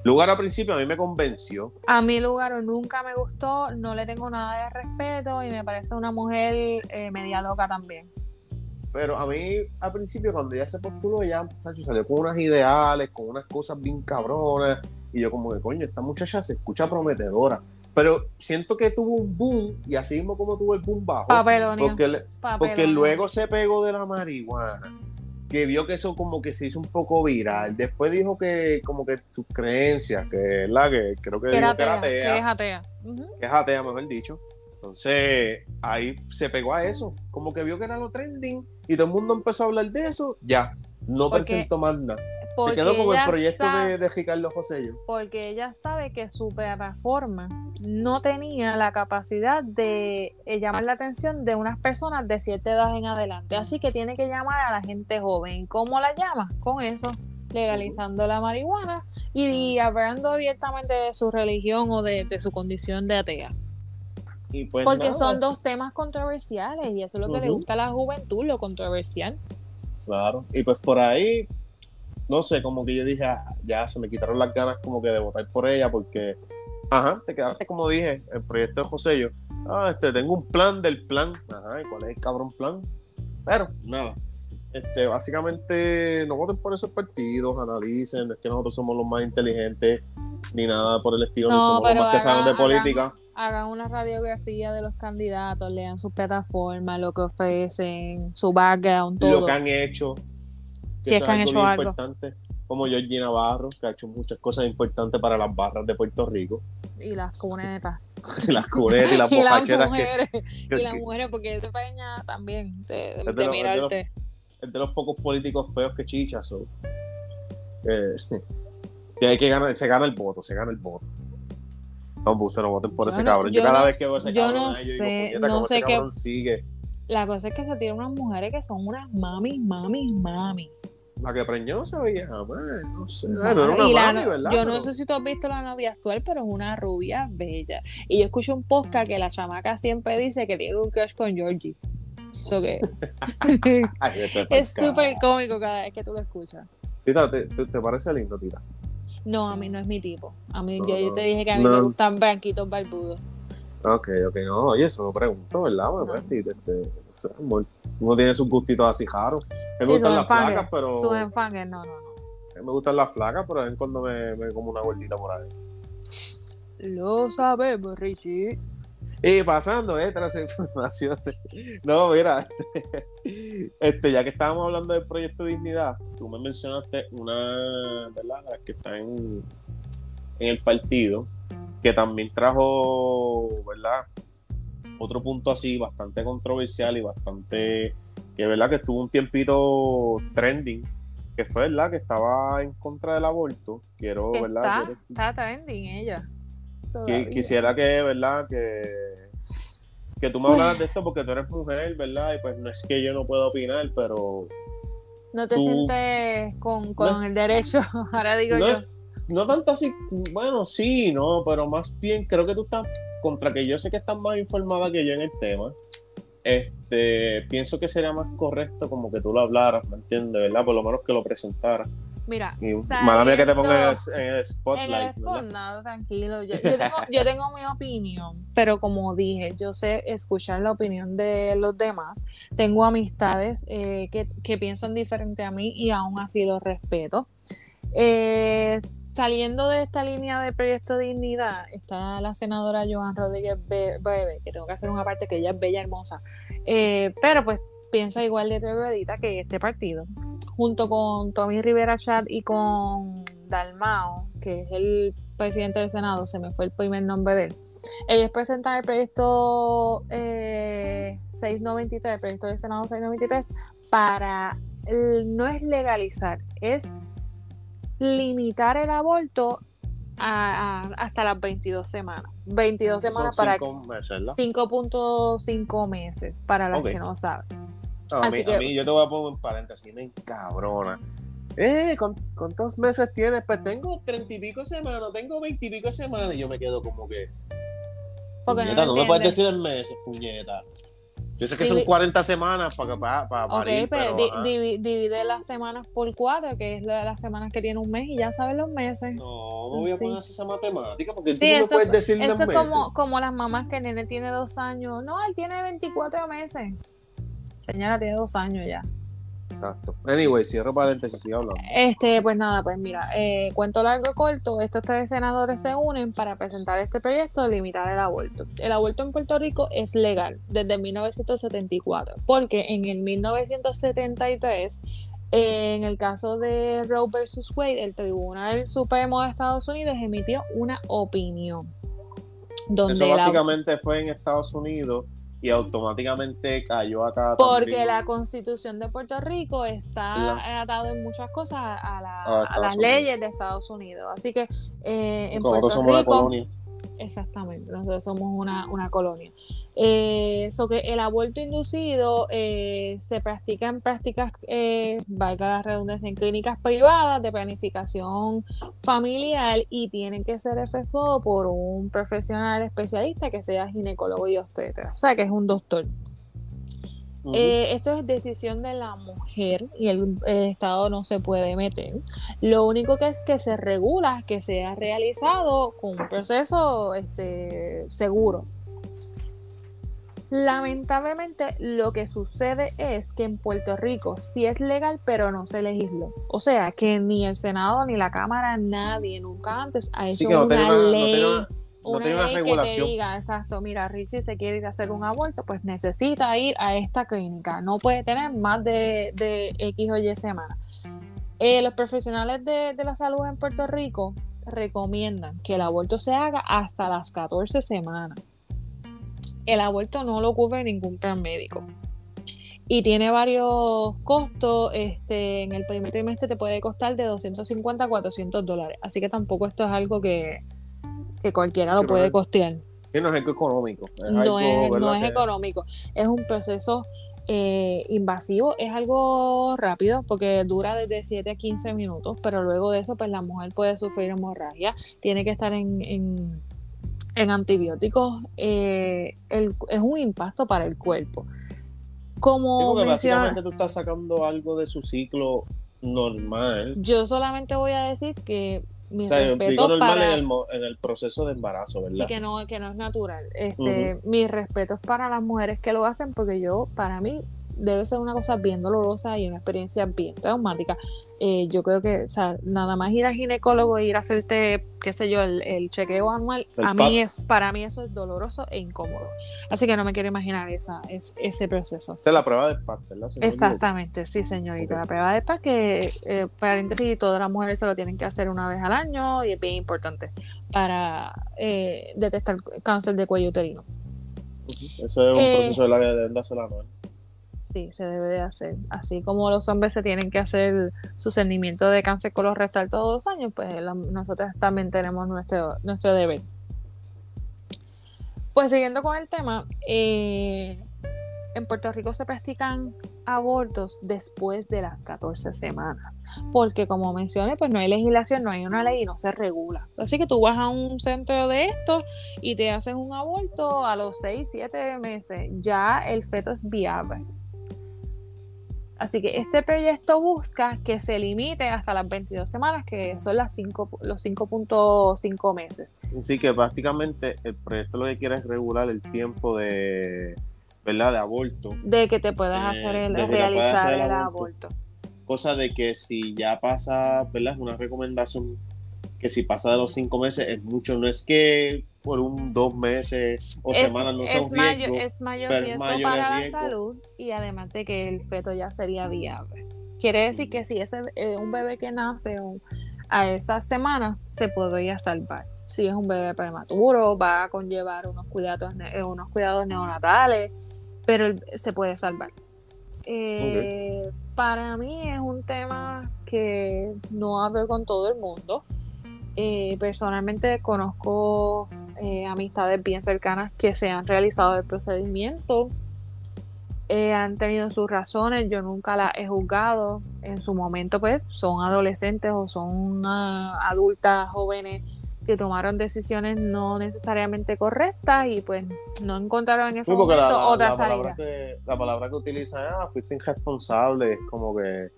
Lugaro al principio a mí me convenció. A mí Lugaro nunca me gustó, no le tengo nada de respeto y me parece una mujer eh, media loca también. Pero a mí, al principio, cuando ella se postuló, ella salió con unas ideales, con unas cosas bien cabronas. Y yo, como que, coño, esta muchacha se escucha prometedora. Pero siento que tuvo un boom, y así mismo como tuvo el boom bajo. Porque, porque luego se pegó de la marihuana. Que vio que eso como que se hizo un poco viral. Después dijo que, como que sus creencias, que la que creo que, que, era atea, que es atea. Que es atea, mejor dicho. Entonces, ahí se pegó a eso. Como que vio que era lo trending y todo el mundo empezó a hablar de eso, ya, no presentó más nada. Se quedó con el proyecto de, de, Ricardo José. Porque ella sabe que su plataforma no tenía la capacidad de eh, llamar la atención de unas personas de cierta edad en adelante. Así que tiene que llamar a la gente joven. ¿Cómo la llama? Con eso. legalizando la marihuana y, hablando abiertamente de su religión o de, su condición de atea. Pues Porque son dos temas controversiales y eso es lo que le gusta a la juventud, lo controversial. Claro, y pues por ahí, no sé, como que yo dije, ah, ya se me quitaron las ganas como que de votar por ella porque, ajá, te quedaste como dije, el proyecto de José yo, ah, este, tengo un plan del plan, ajá, ¿y cuál es el cabrón plan? Pero, nada, este, básicamente no voten por esos partidos, analicen, no es que nosotros somos los más inteligentes, ni nada por el estilo, ni somos los más que saben de política. Hagan, una radiografía de los candidatos, lean sus plataformas, lo que ofrecen, su background, todo. Lo que han hecho. Si es que han hecho algo. Importante, como Georgie Navarro, que ha hecho muchas cosas importantes para las barras de Puerto Rico. Y las cunetas. y las cunetas y las bocacheras. y las mujeres, porque ese peña también, de, de, mirarte es de los pocos políticos feos que chichas. Eh, que hay que ganar, se gana el voto, se gana el voto. No, ustedes no voten por ese cabrón. Yo, cada vez que veo ese yo cabrón, no sé, no sé qué sigue. La cosa es que se tiran unas mujeres que son unas mami, mami, mami. La que preñó se veía jamás, no sé. No, era una mami, ¿verdad? Yo no sé si tú has visto la novia actual, pero es una rubia bella. Y yo escucho un podcast que la chamaca siempre dice que tiene un crush con Georgie. es súper cómico cada vez que tú lo escuchas. Tita, ¿te, parece lindo, Tita? No, a mí no es mi tipo. A mí, yo, te dije que a mí me gustan blanquitos barbudos. Ok, ok, no, oye, eso me pregunto, ¿verdad? Pues, este, uno tiene sus gustitos así raros. Me gustan las flacas, pero. Sus enfangues, no, no, no. Me gustan las flacas, pero a veces cuando me, me como una gordita por ahí. Lo sabemos, Richie. Y pasando eh, otras informaciones. No, mira, este, ya que estábamos hablando del proyecto Dignidad, tú me mencionaste una, ¿verdad? Que está en, en el partido, que también trajo, ¿verdad? Otro punto así, bastante controversial y bastante, que verdad que estuvo un tiempito trending, que fue, ¿verdad? Que estaba en contra del aborto. Quiero, ¿verdad? Está, trending ella. quisiera que, ¿verdad? Que que tú me hablas de esto porque tú eres mujer, ¿verdad? Y pues no es que yo no pueda opinar, pero... No te sientes con, el derecho, ahora digo yo. No tanto así, bueno, sí, no, pero más bien creo que tú estás, contra que yo sé que estás más informada que yo en el tema, este, pienso que sería más correcto como que tú lo hablaras, ¿me entiendes? ¿Verdad? Por lo menos que lo presentaras. Mira, mala mía que te ponga en el, spotlight. En el nada, tranquilo. Yo, tengo, yo, tengo, mi opinión, pero como dije, yo sé escuchar la opinión de los demás. Tengo amistades eh, que, que, piensan diferente a mí y aún así los respeto. Eh, saliendo de esta línea de proyecto Dignidad, está la senadora Joan Rodríguez Bebe, que tengo que hacer una parte que ella es bella, hermosa. Eh, pero pues piensa igual de troglodita que este partido, junto con Tommy Rivera Chat y con Dalmao, que es el presidente del Senado, se me fue el primer nombre de él. Ellos presentan el proyecto 693, eh, el proyecto del Senado 693, para no es legalizar, es limitar el aborto hasta las 22 semanas. 22 semanas para 5.5 meses para las que no saben a, mí, a, mí, yo te voy a poner un paréntesis, me encabrona. Eh, ¿con, ¿cuántos meses tienes? Pues tengo treinta y pico semanas, tengo veintipico semanas. Y yo me quedo como que. Porque puñeta, no, me puedes decir en meses, puñeta. Yo sé que son 40 semanas para, para, para Ok, pero, divide las semanas por cuatro, que es las semanas que tiene un mes, y ya sabes los meses. No, no voy a poner esa matemática, porque tú no me puedes decir eso los meses. es como, como las mamás que el nene tiene dos años. No, él tiene 24 meses. Señora tiene dos años ya. Exacto. Anyway, cierro paréntesis, sigo hablando. Este, pues nada, pues mira, eh, cuento largo corto, estos tres senadores se unen para presentar este proyecto de limitar el aborto. El aborto en Puerto Rico es legal desde 1974, porque en el 1973, en el caso de Roe versus Wade, el Tribunal Supremo de Estados Unidos emitió una opinión. Donde Eso básicamente fue en Estados Unidos y automáticamente cayó acá. Porque la constitución de Puerto Rico está atado en muchas cosas a, las leyes de Estados Unidos. Así que eh, en Puerto Rico, Exactamente, nosotros somos una, colonia. Eso que el aborto inducido eh, se practica en prácticas, eh, valga la redundancia, en clínicas privadas de planificación familiar y tienen que ser efectuado por un profesional especialista que sea ginecólogo y obstetra, o sea que es un doctor. Eh, esto es decisión de la mujer y el, Estado no se puede meter. Lo único que es que se regula que sea realizado con un proceso este, seguro. Lamentablemente lo que sucede es que en Puerto Rico sí es legal pero no se legisló. O sea que ni el Senado ni la Cámara, nadie nunca antes ha hecho una ley una ley que te diga, exacto, mira, Richie se quiere ir a hacer un aborto, pues necesita ir a esta clínica, no puede tener más de, de X o Y semanas. Eh, los profesionales de, la salud en Puerto Rico recomiendan que el aborto se haga hasta las 14 semanas. El aborto no lo cubre ningún plan médico y tiene varios costos. Este, en el primer trimestre te puede costar de 250 a 400 dólares. Así que tampoco esto es algo que, que cualquiera lo puede costear. no es económico. no, es, económico. Es un proceso eh, invasivo. Es algo rápido porque dura desde 7 a 15 minutos, pero luego de eso, pues la mujer puede sufrir hemorragia. Tiene que estar en, en, antibióticos. Eh, es un impacto para el cuerpo. Como básicamente tú estás sacando algo de su ciclo normal. Yo solamente voy a decir que mi digo normal en, el, en, el, proceso de embarazo, ¿verdad? Sí, que no, que no es natural. Este, Mis respetos para las mujeres que lo hacen, porque yo, para mí, debe ser una cosa bien dolorosa y una experiencia bien traumática. Eh, yo creo que, o sea, nada más ir al ginecólogo e ir a hacerte, qué sé yo, el, chequeo anual, a mí es, para mí eso es doloroso e incómodo. Así que no me quiero imaginar esa, es, ese proceso. Esta es la prueba de PAC, ¿verdad? Exactamente, sí, señorita. La prueba de PAC que, eh, paréntesis, todas las mujeres se lo tienen que hacer una vez al año y es bien importante para eh, detectar cáncer de cuello uterino. Eso es un proceso de la que deben de hacer anual. Sí, se debe de hacer. Así como los hombres se tienen que hacer su cernimiento de cáncer colorectal todos los años, pues nosotros también tenemos nuestro, nuestro deber. Pues siguiendo con el tema, eh, en Puerto Rico se practican abortos después de las 14 semanas, porque como mencioné, pues no hay legislación, no hay una ley y no se regula. Así que tú vas a un centro de estos y te haces un aborto a los 6, 7 meses, ya el feto es viable. Así que este proyecto busca que se limite hasta las 22 semanas, que son las los 5.5 meses. Así que prácticamente el proyecto lo que quiere es regular el tiempo de, ¿verdad? de aborto. De que te puedas eh, hacer el, realizar el, aborto. Cosa de que si ya pasa, ¿verdad? Es una recomendación que si pasa de los 5 meses es mucho, no es que por un dos meses o semanas no es mayor, es mayor riesgo para la salud y además de que el feto ya sería viable. Quiere decir que si es eh, un bebé que nace a esas semanas se podría salvar. Si es un bebé prematuro, va a conllevar unos cuidados, eh, unos cuidados neonatales, pero se puede salvar. Eh, para mí es un tema que no hablo con todo el mundo. Personalmente conozco eh, amistades bien cercanas que se han realizado el procedimiento. Eh, han tenido sus razones, yo nunca las he juzgado. En su momento, pues, son adolescentes o son adultas jóvenes que tomaron decisiones no necesariamente correctas y pues no encontraron en ese momento la, otra salida. la palabra que utiliza ah, fuiste irresponsable, es como que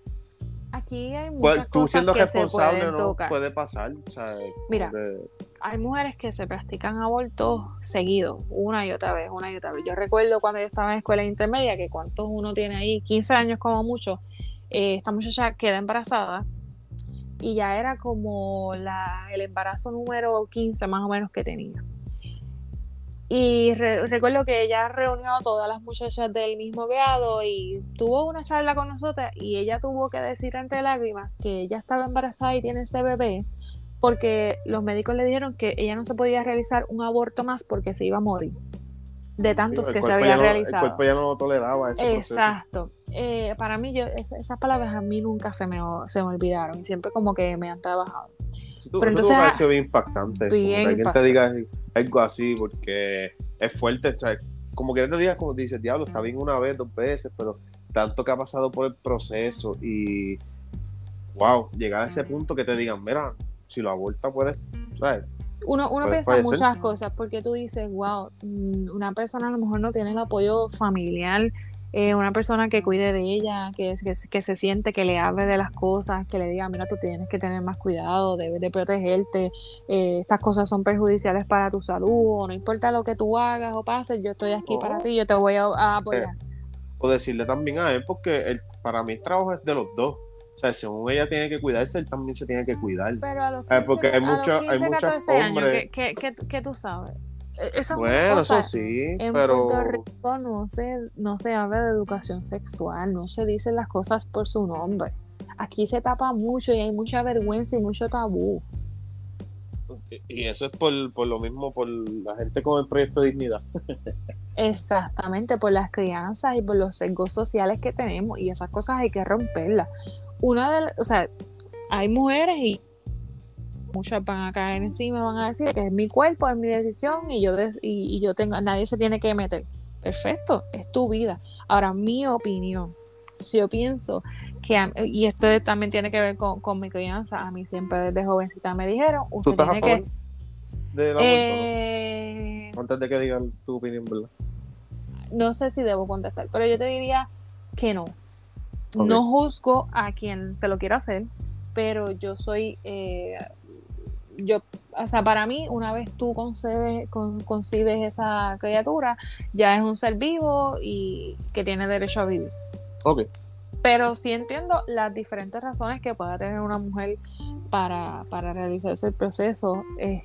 aquí hay pues, muchas tú siendo responsable no puede pasar. Mira, hay mujeres que se practican abortos seguidos, una y otra vez, una y otra vez. Yo recuerdo cuando yo estaba en escuela intermedia, que cuántos uno tiene ahí, 15 años como mucho, eh, esta muchacha queda embarazada y ya era como la, el embarazo número 15 más o menos que tenía. Y recuerdo que ella reunió a todas las muchachas del mismo grado y tuvo una charla con nosotras y ella tuvo que decir entre lágrimas que ella estaba embarazada y tiene ese bebé porque los médicos le dijeron que ella no se podía realizar un aborto más porque se iba a morir de tantos que se había realizado. El cuerpo ya no toleraba ese Exacto. Eh, para mí, yo, esas palabras a mí nunca se me, se me olvidaron y siempre como que me han trabajado. Pero entonces, que bien impactante. Bien que alguien te diga, algo así, porque es fuerte. O sea, como que te digas, como te dices, diablo, está bien una vez, dos veces, pero tanto que ha pasado por el proceso y, wow, llegar a ese punto que te digan, mira, si lo aborta puedes, ¿sabes? Uno, uno piensa muchas cosas porque tú dices, wow, mm, una persona a lo mejor no tiene el apoyo familiar, eh, una persona que cuide de ella, que, que, que, se siente, que le hable de las cosas, que le diga, mira, tú tienes que tener más cuidado, debes de protegerte, eh, estas cosas son perjudiciales para tu salud, o no importa lo que tú hagas o pases, yo estoy aquí para ti, yo te voy a, apoyar. o decirle también a él, porque el, para mí el trabajo es de los dos. O sea, según ella tiene que cuidarse, él también se tiene que cuidar. Pero a los 15, eh, porque hay, mucho, hay muchos hombres... ¿qué, tú sabes? E-, eso bueno, eso sí, en pero... Puerto Rico no se, no se habla de educación sexual, no se dicen las cosas por su nombre. Aquí se tapa mucho y hay mucha vergüenza y mucho tabú. Y eso es por, por lo mismo, por la gente con el proyecto de dignidad. Exactamente, por las crianzas y por los sesgos sociales que tenemos y esas cosas hay que romperlas. Una de o sea, hay mujeres y muchas van a caer encima, van a decir que es mi cuerpo, es mi decisión y yo, y, yo tengo, nadie se tiene que meter. Perfecto, es tu vida. Ahora, mi opinión, si yo pienso que, y esto también tiene que ver con, mi crianza, a mí siempre desde jovencita me dijeron, usted ¿Tú estás tiene que... Eh, Antes de que digan tu opinión, ¿verdad? No sé si debo contestar, pero yo te diría que no. No juzgo a quien se lo quiera hacer, pero yo soy eh, yo, o sea, para mí, una vez tú concebes, concibes esa criatura, ya es un ser vivo y que tiene derecho a vivir. Ok. Pero sí entiendo las diferentes razones que pueda tener una mujer para, para realizarse el proceso. Eh,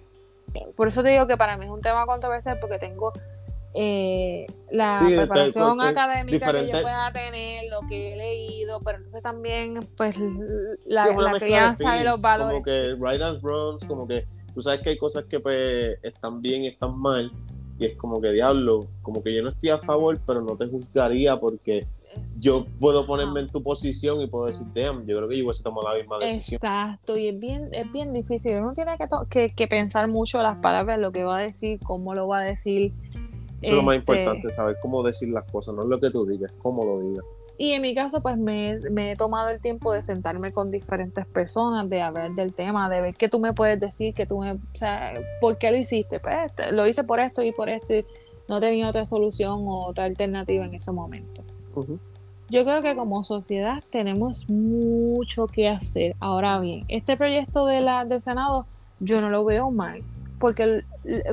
por eso te digo que para mí es un tema controversial porque tengo eh, la preparación académica que yo pueda tener, lo que he leído, pero entonces también pues la, crianza de, los valores. Como que right and wrongs, como que tú sabes que hay cosas que pues están bien y están mal, y es como que diablo, como que yo no estoy a favor, pero no te juzgaría porque yo puedo ponerme en tu posición y puedo decir, damn, yo creo que yo hubiese tomado la misma decisión. Exacto, y es bien, es bien difícil. Uno tiene que, que, que pensar mucho las palabras, lo que va a decir, cómo lo va a decir. Eso es lo más este, importante, saber cómo decir las cosas, no es lo que tú digas, cómo lo digas. Y en mi caso, pues me, he tomado el tiempo de sentarme con diferentes personas, de hablar del tema, de ver qué tú me puedes decir, que tú me, o sea, ¿por qué lo hiciste? Pues lo hice por esto y por esto, y no tenía otra solución o otra alternativa en ese momento. Yo creo que como sociedad tenemos mucho que hacer. Ahora bien, este proyecto de la, del Senado, yo no lo veo mal porque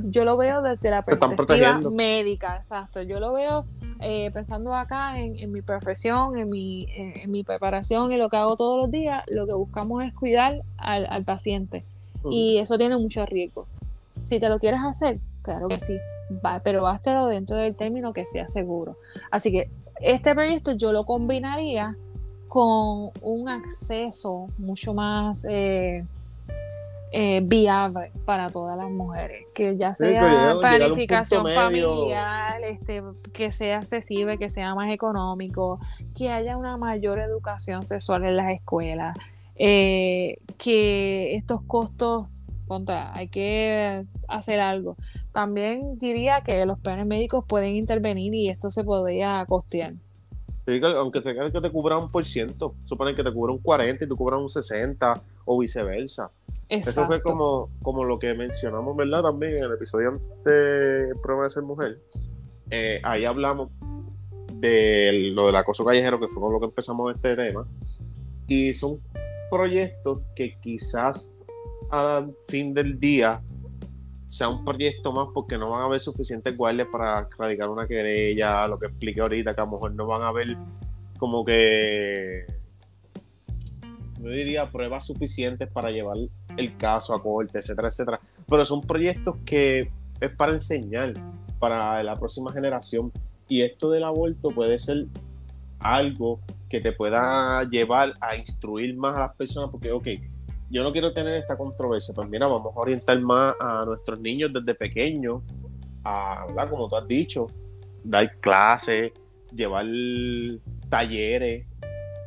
yo lo veo desde la perspectiva médica, exacto. Yo lo veo eh, pensando acá en, mi profesión, en mi, en, mi preparación y lo que hago todos los días, lo que buscamos es cuidar al, paciente. Y eso tiene mucho riesgo. Si te lo quieres hacer, claro que sí, va, pero bástelo dentro del término que sea seguro. Así que este proyecto yo lo combinaría con un acceso mucho más... Eh, eh, viable para todas las mujeres, que ya sea planificación familiar, este, que sea accesible, que sea más económico, que haya una mayor educación sexual en las escuelas, eh, que estos costos, hay que hacer algo. También diría que los planes médicos pueden intervenir y esto se podría costear. Aunque sea que te cubra un por ciento, suponen que te cubra un 40 y tú cubras un 60 o viceversa. Eso fue como, como lo que mencionamos, ¿verdad? También en el episodio de Prueba de ser mujer. Eh, ahí hablamos de lo del acoso callejero, que fue con lo que empezamos este tema. Y son proyectos que quizás al fin del día sea un proyecto más porque no van a haber suficientes guardias para radicar una querella, lo que expliqué ahorita, que a lo mejor no van a haber como que yo diría pruebas suficientes para llevar el caso a corte, etcétera, etcétera. Pero son proyectos que es para enseñar para la próxima generación. Y esto del aborto puede ser algo que te pueda llevar a instruir más a las personas, porque, ok, yo no quiero tener esta controversia, pues mira, vamos a orientar más a nuestros niños desde pequeños, a, ¿verdad? Como tú has dicho, dar clases, llevar talleres,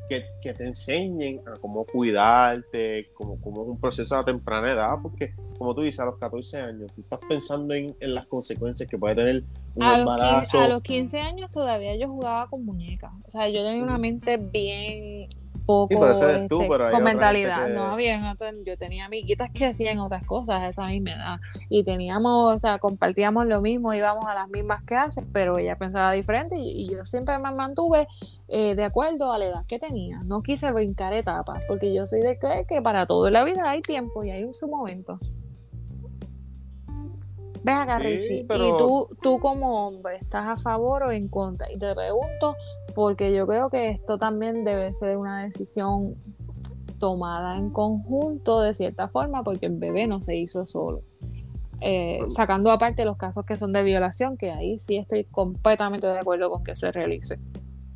que, que, te enseñen a cómo cuidarte, cómo, cómo, es un proceso a temprana edad, porque como tú dices, a los 14 años, tú estás pensando en, en las consecuencias que puede tener un a embarazo. Los 15, a los 15 años todavía yo jugaba con muñecas. O sea, yo tenía una mente bien poco Sí, pero ese eres tú, este, pero hay con mentalidad. que- No había, yo tenía amiguitas que hacían otras cosas a esa misma edad. Y teníamos, o sea, compartíamos lo mismo, íbamos a las mismas clases, pero ella pensaba diferente y, y yo siempre me mantuve eh, de acuerdo a la edad que tenía. No quise brincar etapas, porque yo soy de que para todo en la vida hay tiempo y hay un su momento. Ves acá, Sí, Richie, pero- y tú, tú como hombre, ¿estás a favor o en contra? Y te pregunto, porque yo creo que esto también debe ser una decisión tomada en conjunto de cierta forma, porque el bebé no se hizo solo. Eh, sacando aparte los casos que son de violación, que ahí sí estoy completamente de acuerdo con que se realice.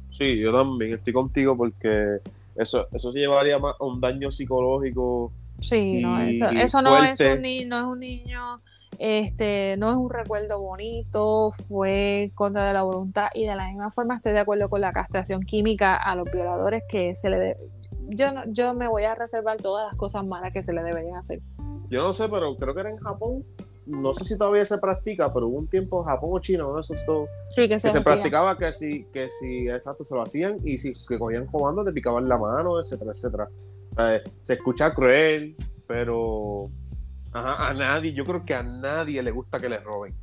Sí, yo también estoy contigo porque eso, eso se llevaría más a un daño psicológico. Sí, no, eso, eso no, es un no es un niño, este, no es un recuerdo bonito, fue contra de la voluntad y de la misma forma estoy de acuerdo con la castración química a los violadores que se le de- yo no- yo me voy a reservar todas las cosas malas que se le deberían hacer. Yo no sé, pero creo que era en Japón. No sé si todavía se practica, pero hubo un tiempo Japón o China, uno de esos dos, Sí, que que se, se hacía. practicaba que si, que si, exacto, se lo hacían y si que cogían comando te picaban la mano, etcétera, etcétera. O sea, se escucha cruel, pero ajá, a nadie, yo creo que a nadie le gusta que le roben.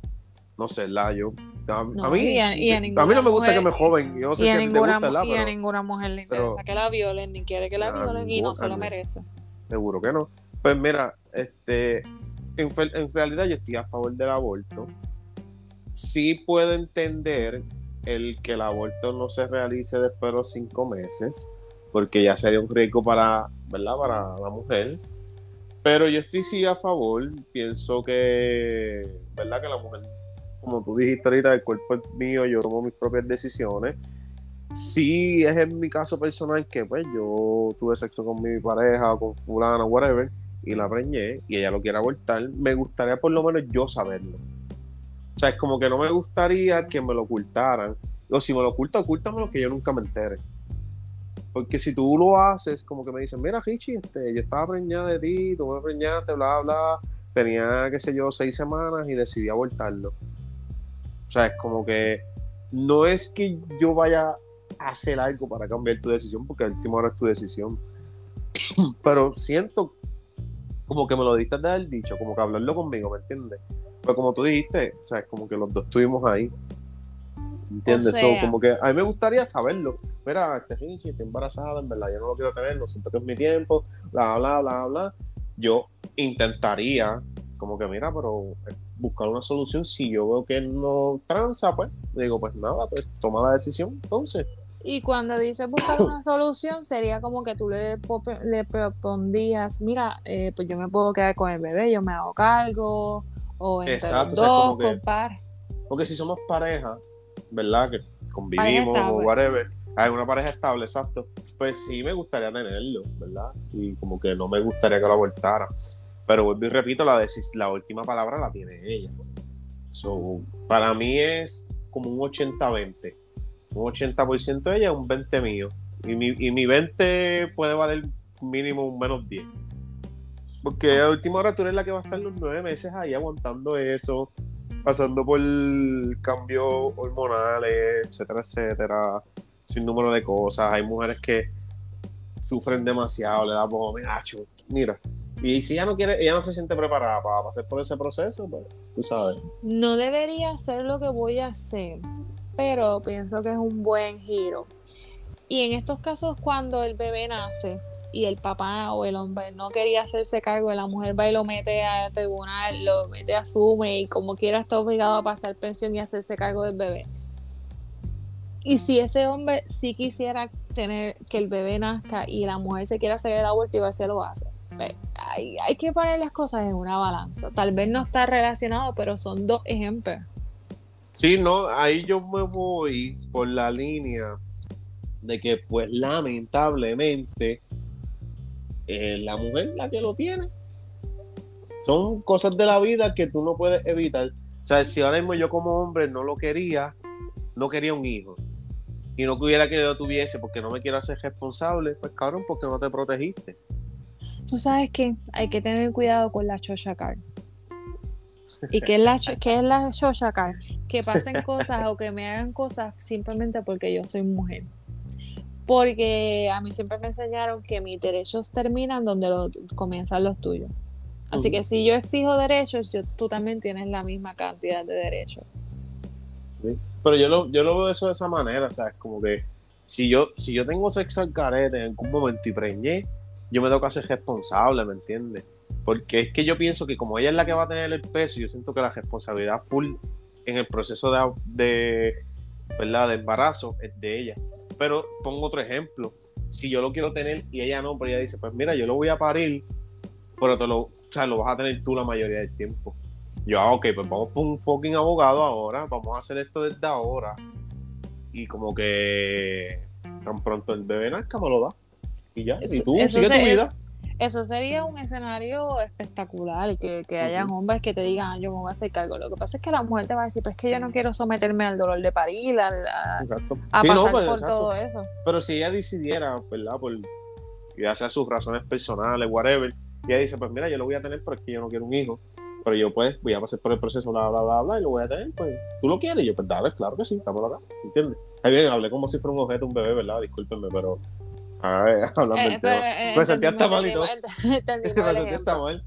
No sé, la yo. A, No, a mí, y a- y a a mí no me gusta mujer- que me joven. Yo no sé y si a ti te gusta, ¿verdad? y a Pero ninguna mujer le pero- interesa que la violen, ni quiere que la violen y no se lo merece. seguro que no. Pues mira, este, en, en realidad yo estoy a favor del aborto. Sí puedo entender el que el aborto no se realice después de los cinco meses, porque ya sería un riesgo para, ¿verdad? Para la mujer. Pero yo estoy sí a favor. Pienso que, ¿verdad? Que la mujer, como tú dijiste ahorita, el cuerpo es mío, yo tomo mis propias decisiones. Sí, es en mi caso personal que pues yo tuve sexo con mi pareja con fulana, whatever, y la preñé y ella lo quiere abortar, me gustaría por lo menos yo saberlo. O sea, es como que no me gustaría que me lo ocultaran. O si me lo oculta, ocúltamelo que yo nunca me entere. Porque si tú lo haces, como que me dicen, mira, Richie, este, yo estaba preñada de ti, tú me preñaste, bla, bla. Tenía, qué sé yo, seis semanas y decidí abortarlo. O sea, es como que no es que yo vaya a hacer algo para cambiar tu decisión, porque al último hora es tu decisión. Pero siento como que me lo diste de haber dicho, como que hablarlo conmigo, ¿me entiendes? Pues como tú dijiste, o sea, es como que los dos estuvimos ahí. ¿Entiendes? O So, sea- como que a mí me gustaría saberlo. Mira, este Richie, estoy embarazada, en verdad, yo no lo quiero tener, no siento que es mi tiempo, bla, bla, bla, bla. Yo intentaría, como que mira, pero eh, buscar una solución. Si yo veo que no tranza, pues, digo, pues nada, pues toma la decisión, entonces. Y cuando dices buscar una solución, sería como que tú le, le propondrías, mira, eh, pues yo me puedo quedar con el bebé, yo me hago cargo, o entre Exacto, los o sea, dos, que- compar. Porque si somos pareja, ¿verdad? Que convivimos o whatever. Hay una pareja estable, exacto. Pues sí me gustaría tenerlo, ¿verdad? Y como que no me gustaría que lo abortara. Pero vuelvo y repito, la, decis- la última palabra la tiene ella. So, para mí es como un 80-20. Un 80% ella, un 20 mío. Y mi, y mi 20 puede valer mínimo un menos 10. Porque a última hora tú eres la que va a estar los nueve meses ahí aguantando eso, pasando por cambios hormonales, etcétera, etcétera, sin número de cosas. Hay mujeres que sufren demasiado, le da como, mira, mira. Y si ella no quiere, ella no se siente preparada para pasar por ese proceso, pues tú sabes. No debería ser lo que voy a hacer, pero pienso que es un buen giro. Y en estos casos, cuando el bebé nace y el papá o el hombre no quería hacerse cargo de la mujer, va y lo mete al tribunal, lo mete a sume y como quiera está obligado a pasar pensión y hacerse cargo del bebé. Y si ese hombre sí quisiera tener que el bebé nazca y la mujer se quiera hacer el aborto, igual se lo hace. Hay, hay que poner las cosas en una balanza. Tal vez no está relacionado, pero son dos ejemplos. Sí, no, ahí yo me voy por la línea de que, pues, lamentablemente, eh, la mujer la que lo tiene. Son cosas de la vida que tú no puedes evitar. O sea, si ahora mismo yo como hombre no lo quería, no quería un hijo. y no hubiera que yo tuviese porque no me quiero hacer responsable, pues cabrón, porque no te protegiste. Tú sabes que hay que tener cuidado con la chocha. ¿Y qué es la, qué es la chocha? Que pasen cosas o que me hagan cosas simplemente porque yo soy mujer. Porque a mí siempre me enseñaron que mis derechos terminan donde comienzan los tuyos. Así que si yo exijo derechos, yo, tú también tienes la misma cantidad de derechos. Pero yo lo, yo lo veo eso de esa manera, o sea, es como que si yo, si yo tengo sexo al carete en algún momento y preñé, yo me tengo que hacer responsable, ¿me entiendes? Porque es que yo pienso que como ella es la que va a tener el peso, yo siento que la responsabilidad full en el proceso de, de, ¿verdad? de embarazo es de ella. Pero pongo otro ejemplo. Si yo lo quiero tener y ella no, pero ella dice, pues mira, yo lo voy a parir, pero te lo, o sea, lo vas a tener tú la mayoría del tiempo. Yo, ah, ok, pues vamos por un fucking abogado ahora, vamos a hacer esto desde ahora. Y como que tan pronto el bebé nazca me lo da. Y ya, y tú, sigue tu vida. Eso sería un escenario espectacular, que, que hayan hombres que te digan, ah, yo me voy a hacer cargo. Lo que pasa es que la mujer te va a decir, pero es que yo no quiero someterme al dolor de parir, a, a pasar pues, por todo eso. Pero si ella decidiera, ¿verdad? Por ya sea sus razones personales, whatever, y ella dice, pues mira, yo lo voy a tener porque yo no quiero un hijo pero yo pues voy a pasar por el proceso, bla, bla, bla, bla, y lo voy a tener, pues, ¿tú lo quieres? Y yo, pues dale, claro que sí, estamos acá, ¿entiendes? Ahí bien, hablé como si fuera un objeto, un bebé, ¿verdad? Discúlpenme, pero, a ver, hablando eh, del tema. Eh, me sentí hasta mal y todo. me sentí hasta mal.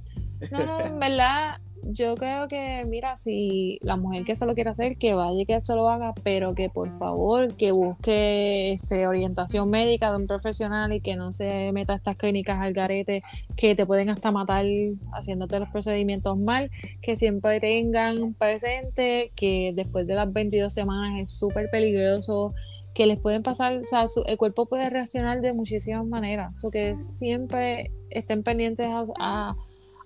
No, no, en verdad, yo creo que, mira, si la mujer que solo quiere hacer, que vaya y que esto lo haga, pero que por favor, que busque este, orientación médica de un profesional y que no se meta a estas clínicas al garete que te pueden hasta matar haciéndote los procedimientos mal, que siempre tengan presente que después de las 22 semanas es súper peligroso que les pueden pasar, o sea, el cuerpo puede reaccionar de muchísimas maneras, o que siempre estén pendientes a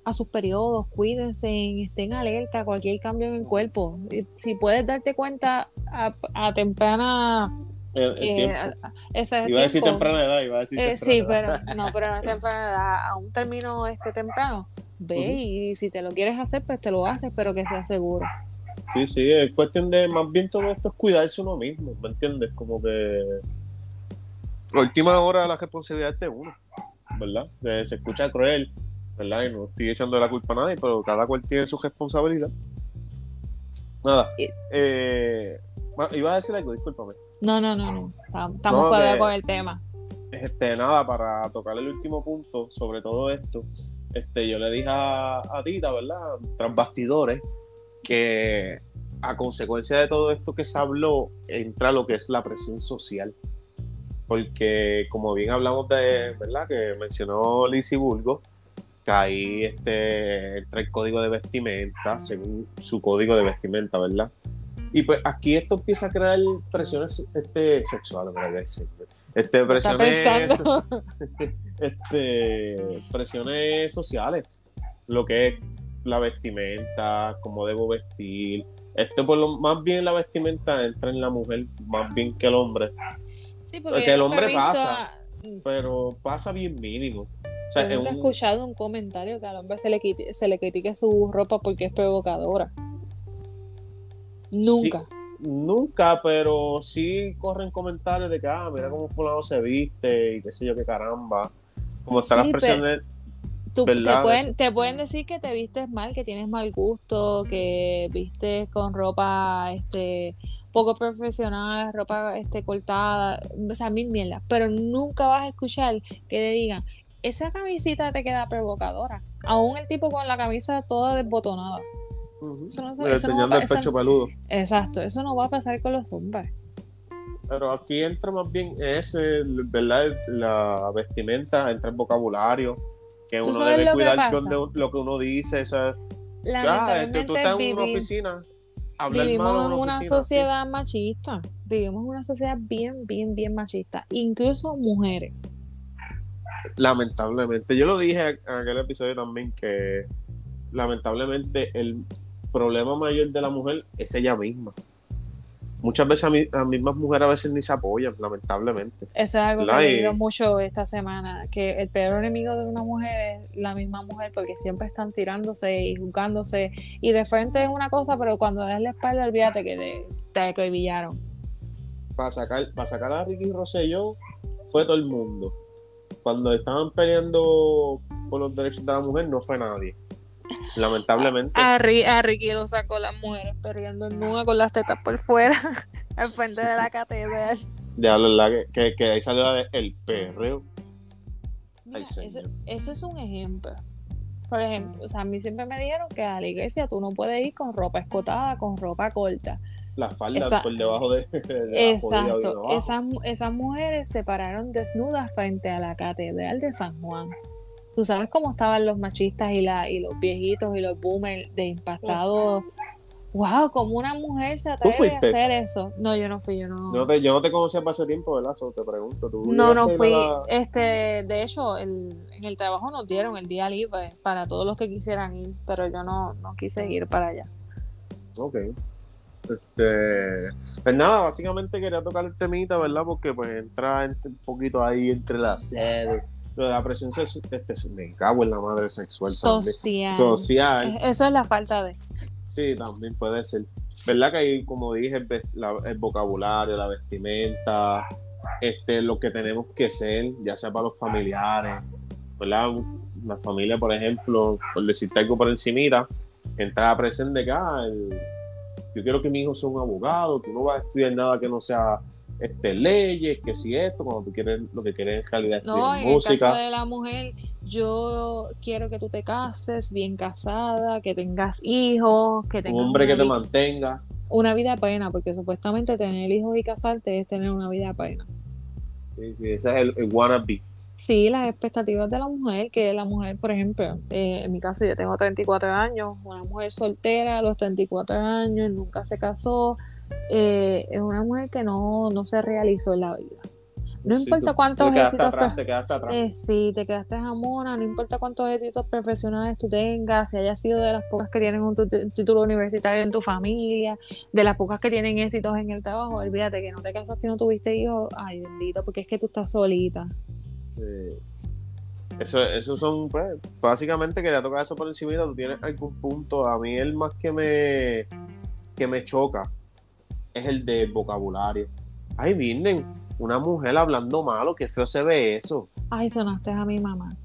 a sus periodos, cuídense, estén alerta a cualquier cambio en el cuerpo. Si puedes darte cuenta a, temprana eh, iba a decir temprana edad, iba a decir eh, Sí, pero no, pero no es temprana edad, a un término este temprano. Ve y si te lo quieres hacer, pues te lo haces, pero que sea seguro. Sí, sí, es cuestión de más bien todo esto es cuidarse uno mismo, ¿me entiendes? Como que la última hora la responsabilidad es de uno, ¿verdad? se escucha cruel, ¿verdad? Y no estoy echando la culpa a nadie, pero cada cual tiene su responsabilidad. Nada. Eh, iba a decir algo, discúlpame. No, no, no, no. Estamos no, con el tema. Este, nada, para tocar el último punto sobre todo esto, este, yo le dije a, Tita, ¿verdad? Tras bastidores, que a consecuencia de todo esto que se habló, entra lo que es la presión social. Porque, como bien hablamos de, ¿verdad? Que mencionó Lizzie Burgo, ahí este, entra el código de vestimenta, según su código de vestimenta, ¿verdad? Y pues aquí esto empieza a crear presiones este, sexuales, ¿verdad? Este, presiones, este, presiones sociales, lo que es la vestimenta, cómo debo vestir. Esto por lo más bien la vestimenta entra en la mujer más bien que el hombre. Sí, porque, el hombre pasa, pero pasa bien mínimo. O sea, he escuchado un comentario que al hombre se le, se le critique su ropa porque es provocadora. Nunca. nunca, pero sí corren comentarios de que, ah, mira cómo fulano se viste y qué sé yo, qué caramba. Como están las presiones. Te, pueden, te pueden decir que te vistes mal, que tienes mal gusto, que vistes con ropa este poco profesional, ropa este cortada, o sea, mil mierdas, pero nunca vas a escuchar que te digan, esa camisita te queda provocadora. Aún el tipo con la camisa toda desbotonada. Eso no, enseñando el pecho peludo. Exacto, eso no va a pasar con los hombres. Pero aquí entra más bien ese, ¿verdad? La vestimenta, entra el vocabulario, que uno debe cuidar lo que uno dice. O Lamentablemente, tú estás en una oficina. Vivimos en una, sociedad machista. Vivimos en una sociedad bien, bien, bien machista. Incluso mujeres. Lamentablemente. Yo lo dije en aquel episodio también que lamentablemente el problema mayor de la mujer es ella misma. Muchas veces a las mismas mujeres a veces ni se apoyan, lamentablemente. Eso es algo que he leído mucho esta semana, que el peor enemigo de una mujer es la misma mujer, porque siempre están tirándose y juzgándose, y de frente es una cosa, pero cuando das la espalda, olvídate que te, te acribillaron. para sacar, para sacar a Ricky Rosselló fue todo el mundo. Cuando estaban peleando por los derechos de la mujer, no fue nadie. Lamentablemente. A, Ricky lo sacó las mujeres en nube con las tetas por fuera, al frente de la catedral. Ya, la que, que, ahí salió el perreo. eso, es un ejemplo. Por ejemplo, o sea, a mí siempre me dijeron que a la iglesia tú no puedes ir con ropa escotada, con ropa corta. La falda por debajo de, Exacto. esas, esas mujeres se pararon desnudas frente a la catedral de San Juan. Tú sabes cómo estaban los machistas y, la, y los viejitos y los boomers de impactados wow, como una mujer se atreve a hacer eso. No, yo no fui, yo no. Yo, te, yo no te conocía para ese tiempo, ¿verdad? te pregunto. ¿tú no, no fui. Este, de hecho, en el trabajo nos dieron el día libre para todos los que quisieran ir, pero yo no, no quise ir para allá. Ok. Este, pues nada, básicamente quería tocar el temita, ¿verdad? Porque pues entra un poquito ahí entre la la presencia este, me cago en la madre sexual social social eso es la falta de Sí, también puede ser. ¿Verdad que ahí, como dije, el, vocabulario, la vestimenta, este, lo que tenemos que ser, ya sea para los familiares, ¿verdad? La familia, por ejemplo, por decirte algo por encimita, entra a presente que, ah, yo quiero que mi hijo sea un abogado, tú no vas a estudiar nada que no sea este, leyes, que si esto, cuando tú quieres, lo que quieres en calidad no, en música. El caso de la mujer, yo quiero que tú te cases bien casada, que tengas hijos, que tengas un hombre que te mantenga. Una vida plena, porque supuestamente tener hijos y casarte es tener una vida plena. Sí, sí, ese es el, el wannabe. Sí, las expectativas de la mujer, que la mujer, por ejemplo, eh, en mi caso yo tengo 34 años, una mujer soltera a los 34 años, nunca se casó, eh, es una mujer que no, no se realizó en la vida. No importa cuántos éxitos. te quedaste atrás. Eh, sí, te quedaste jamona, no importa cuántos éxitos profesionales tú tengas, si hayas sido de las pocas que tienen un, título universitario en tu familia, de las pocas que tienen éxitos en el trabajo, olvídate que no te casaste y no tuviste hijos, ay bendito, porque es que tú estás solita. Eso, eso son, pues, básicamente quería tocar eso por encima, tú tienes algún punto, a mí el más que me, que me choca es el de vocabulario. Ay, vienen una mujer hablando malo, qué feo se ve eso. Ay, sonaste a mi mamá.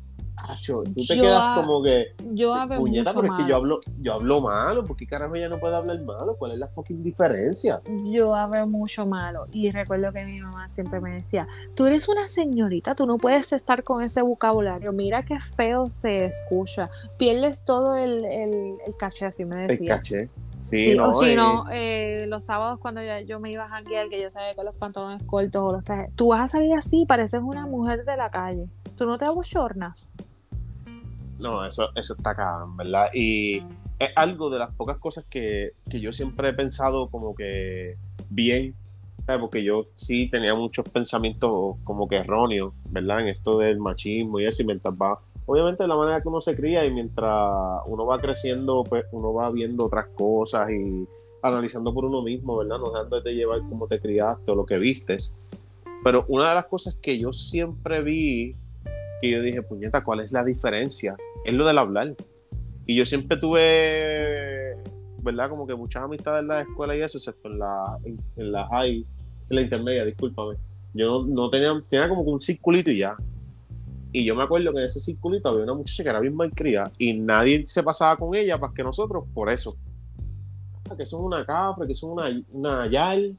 Tú te quedas como que. Yo hablo puñeta, pero es que yo hablo, yo hablo malo. ¿Por qué carajo ella no puede hablar malo? ¿Cuál es la fucking diferencia? Yo hablo mucho malo. Y recuerdo que mi mamá siempre me decía: Tú eres una señorita, tú no puedes estar con ese vocabulario. Mira qué feo se escucha. Pierdes todo el, el, el caché, así me decía. El caché. Sí, no, o si no, eh, los sábados cuando yo, me iba a janguear, que yo sabía con los pantalones cortos o los trajes, tú vas a salir así, pareces una mujer de la calle. ¿Tú no te abochornas? No, eso, eso está acá, ¿verdad? Y es algo de las pocas cosas que, yo siempre he pensado como que bien, porque yo sí tenía muchos pensamientos como que erróneos, ¿verdad? En esto del machismo y eso, y mientras va obviamente la manera que uno se cría y mientras uno va creciendo, pues uno va viendo otras cosas y analizando por uno mismo, ¿verdad? No dejando de llevar cómo te criaste o lo que vistes. Pero una de las cosas que yo siempre vi, que yo dije, puñeta, ¿cuál es la diferencia? Es lo del hablar. Y yo siempre tuve, ¿verdad? Como que muchas amistades en la escuela y eso, excepto en la, en, la high, en la intermedia, discúlpame. Yo no, tenía, tenía como un circulito y ya. Y yo me acuerdo que en ese circulito había una muchacha que era bien malcriada y nadie se pasaba con ella más que nosotros por eso. Ah, que son una cafre, que son una, una yal.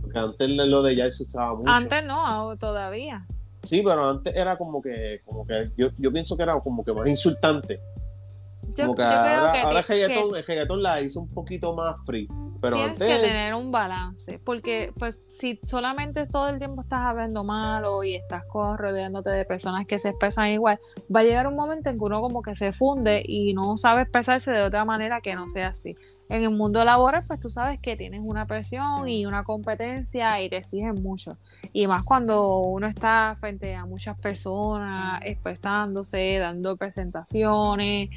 Porque antes lo de yal se usaba mucho. Antes no, todavía. Sí, pero antes era como que, como que yo, yo pienso que era como que más insultante. como que ahora, ahora el, reggaetón, el reggaetón la hizo un poquito más free. Pero Tienes que tener un balance, porque pues si solamente todo el tiempo estás hablando malo y estás rodeándote de personas que se expresan igual, va a llegar un momento en que uno como que se funde y no sabe expresarse de otra manera que no sea así en el mundo laboral, pues tú sabes que tienes una presión y una competencia y te exigen mucho. Y más cuando uno está frente a muchas personas, expresándose, dando presentaciones.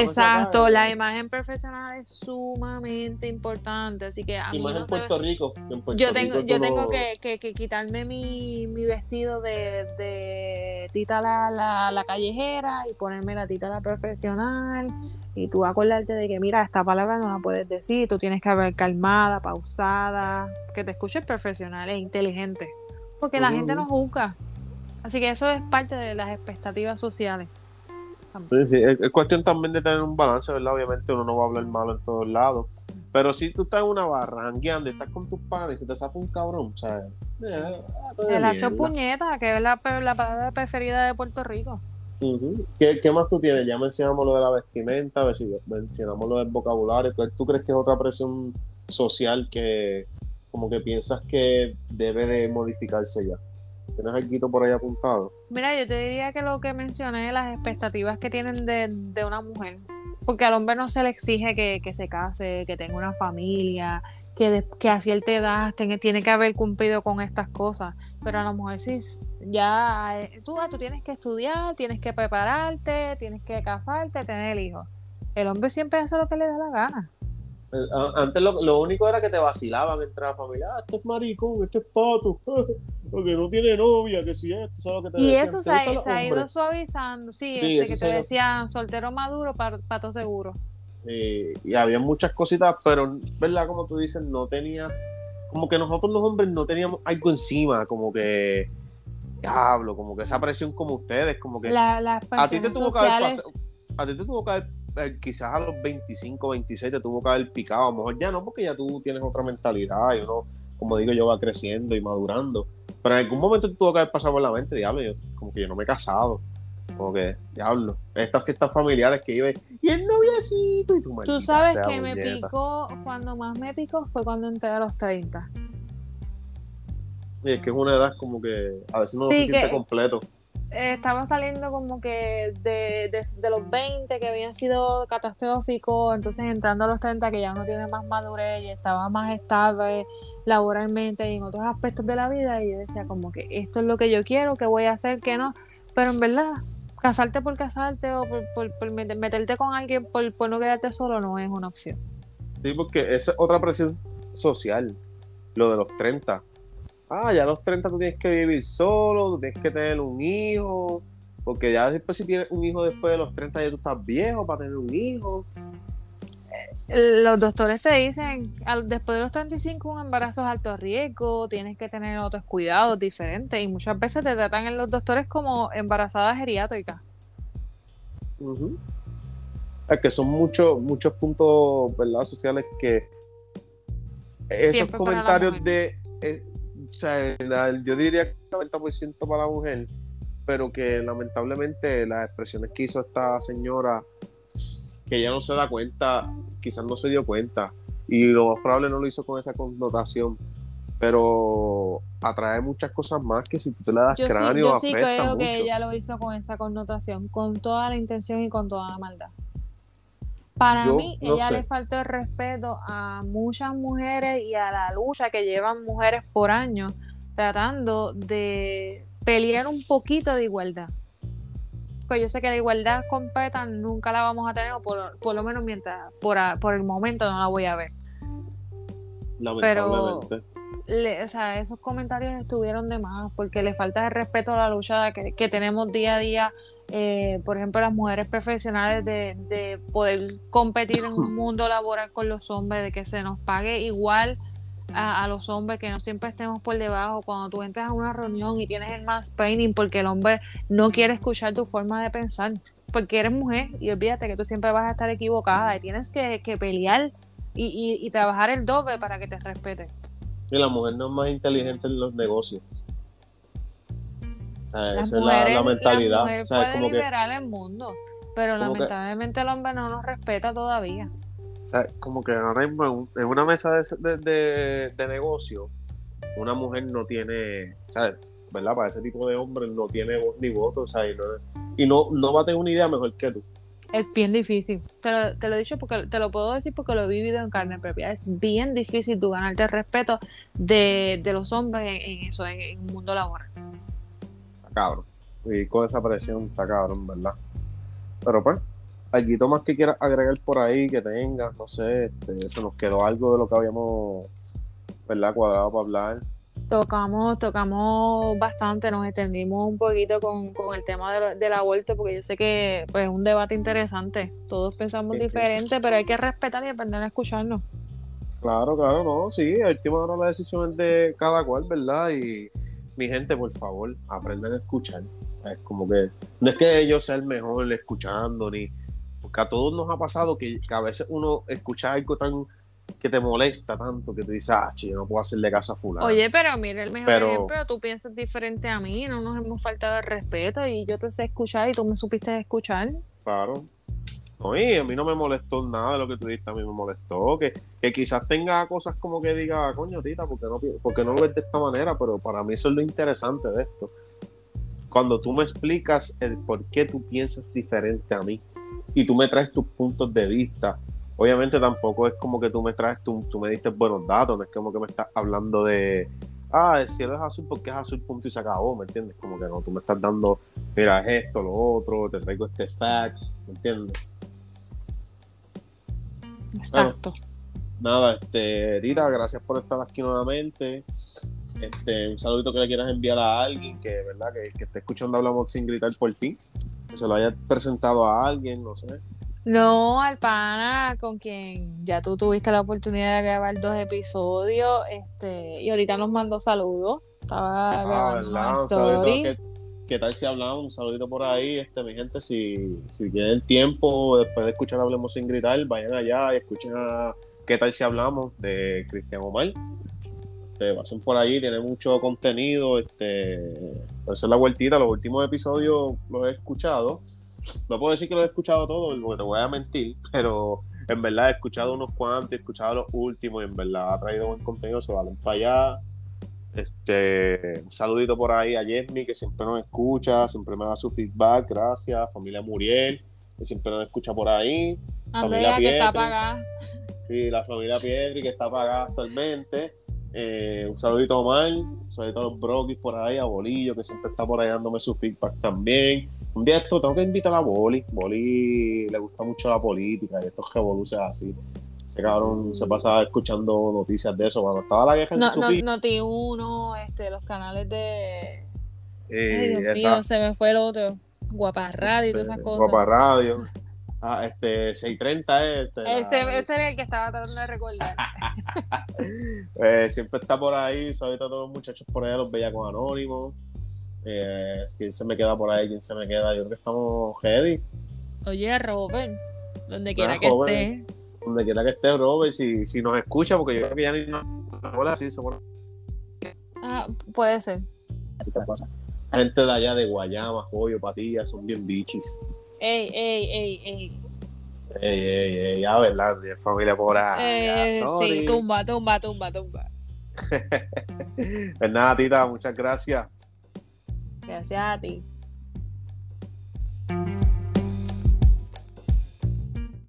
exacto, la imagen profesional es sumamente importante, así que a mí en Puerto Rico. yo tengo, yo tengo que, quitarme mi, vestido de, tita la, la, la, callejera y ponerme la tita la profesional y tú acordarte de que, mira, esta palabra no la puedes decir, tú tienes que haber calmada, pausada, que te escuches profesional e inteligente, porque la gente no juzga. Así que eso es parte de las expectativas sociales. Es, cuestión también de tener un balance, ¿verdad? Obviamente uno no va a hablar malo en todos lados. Pero si tú estás en una barra, jangueando, estás con tus padres y se te zafa un cabrón, o sea... Eh, el hacho puñeta, que es la, la palabra preferida de Puerto Rico. ¿Qué, más tú tienes? Ya mencionamos lo de la vestimenta, mencionamos lo del vocabulario. ¿Tú crees que es otra presión social que como que piensas que debe de modificarse ya? ¿Tienes algo por ahí apuntado? Mira, yo te diría que lo que mencioné, las expectativas que tienen de, una mujer. Porque al hombre no se le exige que, se case, que tenga una familia, que, que a cierta edad tiene que haber cumplido con estas cosas. Pero a la mujer sí, ya eh, tú, tú tienes que estudiar, tienes que prepararte, tienes que casarte, tener hijos. El hombre siempre hace lo que le da la gana. Eh, antes lo, único era que te vacilaban entre la familia. Ah, este es maricón, este es pato, porque no tiene novia, que si es, lo que te Y eso se ha, ido suavizando, sí, este, que te decían soltero maduro, pato seguro. y había muchas cositas, pero, ¿verdad? Como tú dices, no tenías, como que nosotros los hombres no teníamos algo encima, como que, diablo, como que esa presión como ustedes, como que... a ti te tuvo que haber a ti te tuvo que haber eh, quizás a los 25, 26 te tuvo que haber picado, a lo mejor ya no, porque ya tú tienes otra mentalidad y uno, como digo yo, va creciendo y madurando. Pero en algún momento te tuvo que haber pasado por la mente, diablo, yo, como que yo no me he casado. Como que, diablo, estas fiestas familiares que iba y el noviecito y tu Tú sabes que me picó, cuando más me picó fue cuando entré a los 30. Y es que es una edad como que a veces no se siente completo. Estaba saliendo como que de, los 20 que habían sido catastróficos, entonces entrando a los 30 que ya uno tiene más madurez y estaba más estable laboralmente y en otros aspectos de la vida y yo decía como que esto es lo que yo quiero, que voy a hacer, que no, pero en verdad casarte por casarte o por, meterte con alguien por, por no quedarte solo no es una opción. Sí, porque es otra presión social, lo de los 30 ah, ya a los 30 tú tienes que vivir solo, tú tienes que tener un hijo, porque ya después si tienes un hijo después de los 30 ya tú estás viejo para tener un hijo. Los doctores te dicen, después de los 35 un embarazo es alto riesgo, tienes que tener otros cuidados diferentes y muchas veces te tratan en los doctores como embarazada geriátrica. Es que son muchos muchos puntos ¿verdad? sociales que esos comentarios de eh, o sea, yo diría que 90% para la mujer, pero que lamentablemente las expresiones que hizo esta señora, que ella no se da cuenta, quizás no se dio cuenta, y lo más probable no lo hizo con esa connotación, pero atrae muchas cosas más que si tú te le das cráneo. yo sí creo que ella lo hizo con esa connotación, con toda la intención y con toda la maldad. Para mí, ella le faltó el respeto a muchas mujeres y a la lucha que llevan mujeres por años tratando de pelear un poquito de igualdad. Pues yo sé que la igualdad completa nunca la vamos a tener, o por, lo menos mientras, por, por el momento no la voy a ver. Pero o sea, esos comentarios estuvieron de más porque le falta el respeto a la lucha que, tenemos día a día, eh, por ejemplo, las mujeres profesionales de, poder competir en un mundo laboral con los hombres, de que se nos pague igual a, los hombres, que no siempre estemos por debajo. Cuando tú entras a una reunión y tienes el más training porque el hombre no quiere escuchar tu forma de pensar, porque eres mujer y olvídate que tú siempre vas a estar equivocada y tienes que, pelear y, y trabajar el doble para que te respeten. Y la mujer no es más inteligente en los negocios. Esa es la, mentalidad. La mujer puede como liberar el mundo, pero lamentablemente el hombre no nos respeta todavía. O sea, como que ahora mismo en una mesa de, de, de, negocio, una mujer no tiene, ¿sabes? ¿verdad? Para ese tipo de hombre no tiene voz ni voto, o sea, y, no, y no, no va a tener una idea mejor que tú. Es bien difícil. Te lo, te lo he dicho porque te lo puedo decir porque lo he vivido en carne propia. Es bien difícil tú ganarte el respeto de, los hombres en, eso, en, el mundo laboral. Cabrón. Y con esa presión está cabrón, ¿verdad? Pero pues, algo más que quieras agregar por ahí, que tengas, no sé, este, se nos quedó algo de lo que habíamos, ¿verdad? Cuadrado para hablar. Tocamos, tocamos bastante, nos extendimos un poquito con, el tema de del aborto, porque yo sé que pues, es un debate interesante. Todos pensamos diferente, pero hay que respetar y aprender a escucharnos. Claro, claro, no, sí, al última hora la decisión es de cada cual, ¿verdad? Y mi gente, por favor, aprendan a escuchar. O sea, es como que no es que yo sea el mejor escuchando, ni porque a todos nos ha pasado que, que a veces uno escucha algo tan que te molesta tanto que tú dices, ah, yo no puedo hacerle caso a fulano. Oye, pero mira, el mejor ejemplo, tú piensas diferente a mí, no nos hemos faltado el respeto y yo te sé escuchar y tú me supiste escuchar. Claro. Oye, a mí no me molestó nada de lo que tú dijiste, a mí me molestó, que, que quizás tenga cosas como que diga, coño, tita, porque no, porque no lo ves de esta manera? Pero para mí eso es lo interesante de esto. Cuando tú me explicas el por qué tú piensas diferente a mí y tú me traes tus puntos de vista obviamente tampoco es como que tú me traes, tú, tú me diste buenos datos, no es como que me estás hablando de, ah, el cielo es azul porque es azul, punto y se acabó, ¿me entiendes? Como que no, tú me estás dando, mira, es esto, lo otro, te traigo este fact, ¿me entiendes? Exacto. nada, este, Rita, gracias por estar aquí nuevamente. Este, un saludito que le quieras enviar a alguien que, ¿verdad? Que, que esté escuchando Hablamos sin gritar por ti, que se lo haya presentado a alguien, no sé. No, al pana con quien ya tú tuviste la oportunidad de grabar dos episodios, este, y ahorita nos mandó saludos. Estaba ah, grabando una story. ¿Qué, tal si hablamos? Un saludito por ahí, este, mi gente, si, si tienen tiempo, después de escuchar Hablemos sin gritar, vayan allá y escuchen a ¿Qué tal si hablamos? de Cristian Omar. Este, pasen por ahí, tiene mucho contenido, este, hacer la vueltita, los últimos episodios los he escuchado no puedo decir que lo he escuchado todo porque te voy a mentir, pero en verdad he escuchado unos cuantos, he escuchado los últimos y en verdad ha traído buen contenido, se valen para allá. Este, un saludito por ahí a Jesmy que siempre nos escucha, siempre me da su feedback, gracias. Familia Muriel, que siempre nos escucha por ahí. Andrea, que está apagada. Sí, la familia Piedri, que está apagada actualmente. Eh, un saludito a Omar, un saludito a los Brokis por ahí, a Bolillo, que siempre está por ahí dándome su feedback también. Un día esto tengo que invitar a Boli. Boli le gusta mucho la política y estos revoluciones así. Ese cabrón se pasaba escuchando noticias de eso. Cuando estaba la guerra no, no, Noti uno, este, los canales de. Eh, Ay, Dios mío, se me fue el otro. Guapa Radio y todas esas cosas. Guapa Radio. Ah, este, 630 es. Este, ese, ese era el que estaba tratando de recordar. eh, siempre está por ahí, ahorita todos los muchachos por allá los veía con Anónimos. Eh, ¿Quién se me queda por ahí? ¿Quién se me queda? Yo creo que estamos ready. Oye, Robert, donde quiera que esté. Donde quiera que esté, Robert, si, si nos escucha, porque yo creo que ya ni nos hola, sí, Ah, puede ser. Gente de allá de Guayama, Joyo, Patilla, son bien bichis. Ey, ey, ey, ey. Ey, ey, ey, ya, ¿verdad? familia por ahí. Eh, sí, tumba, tumba, tumba, tumba. pues nada, Tita, muchas gracias. Gracias a ti.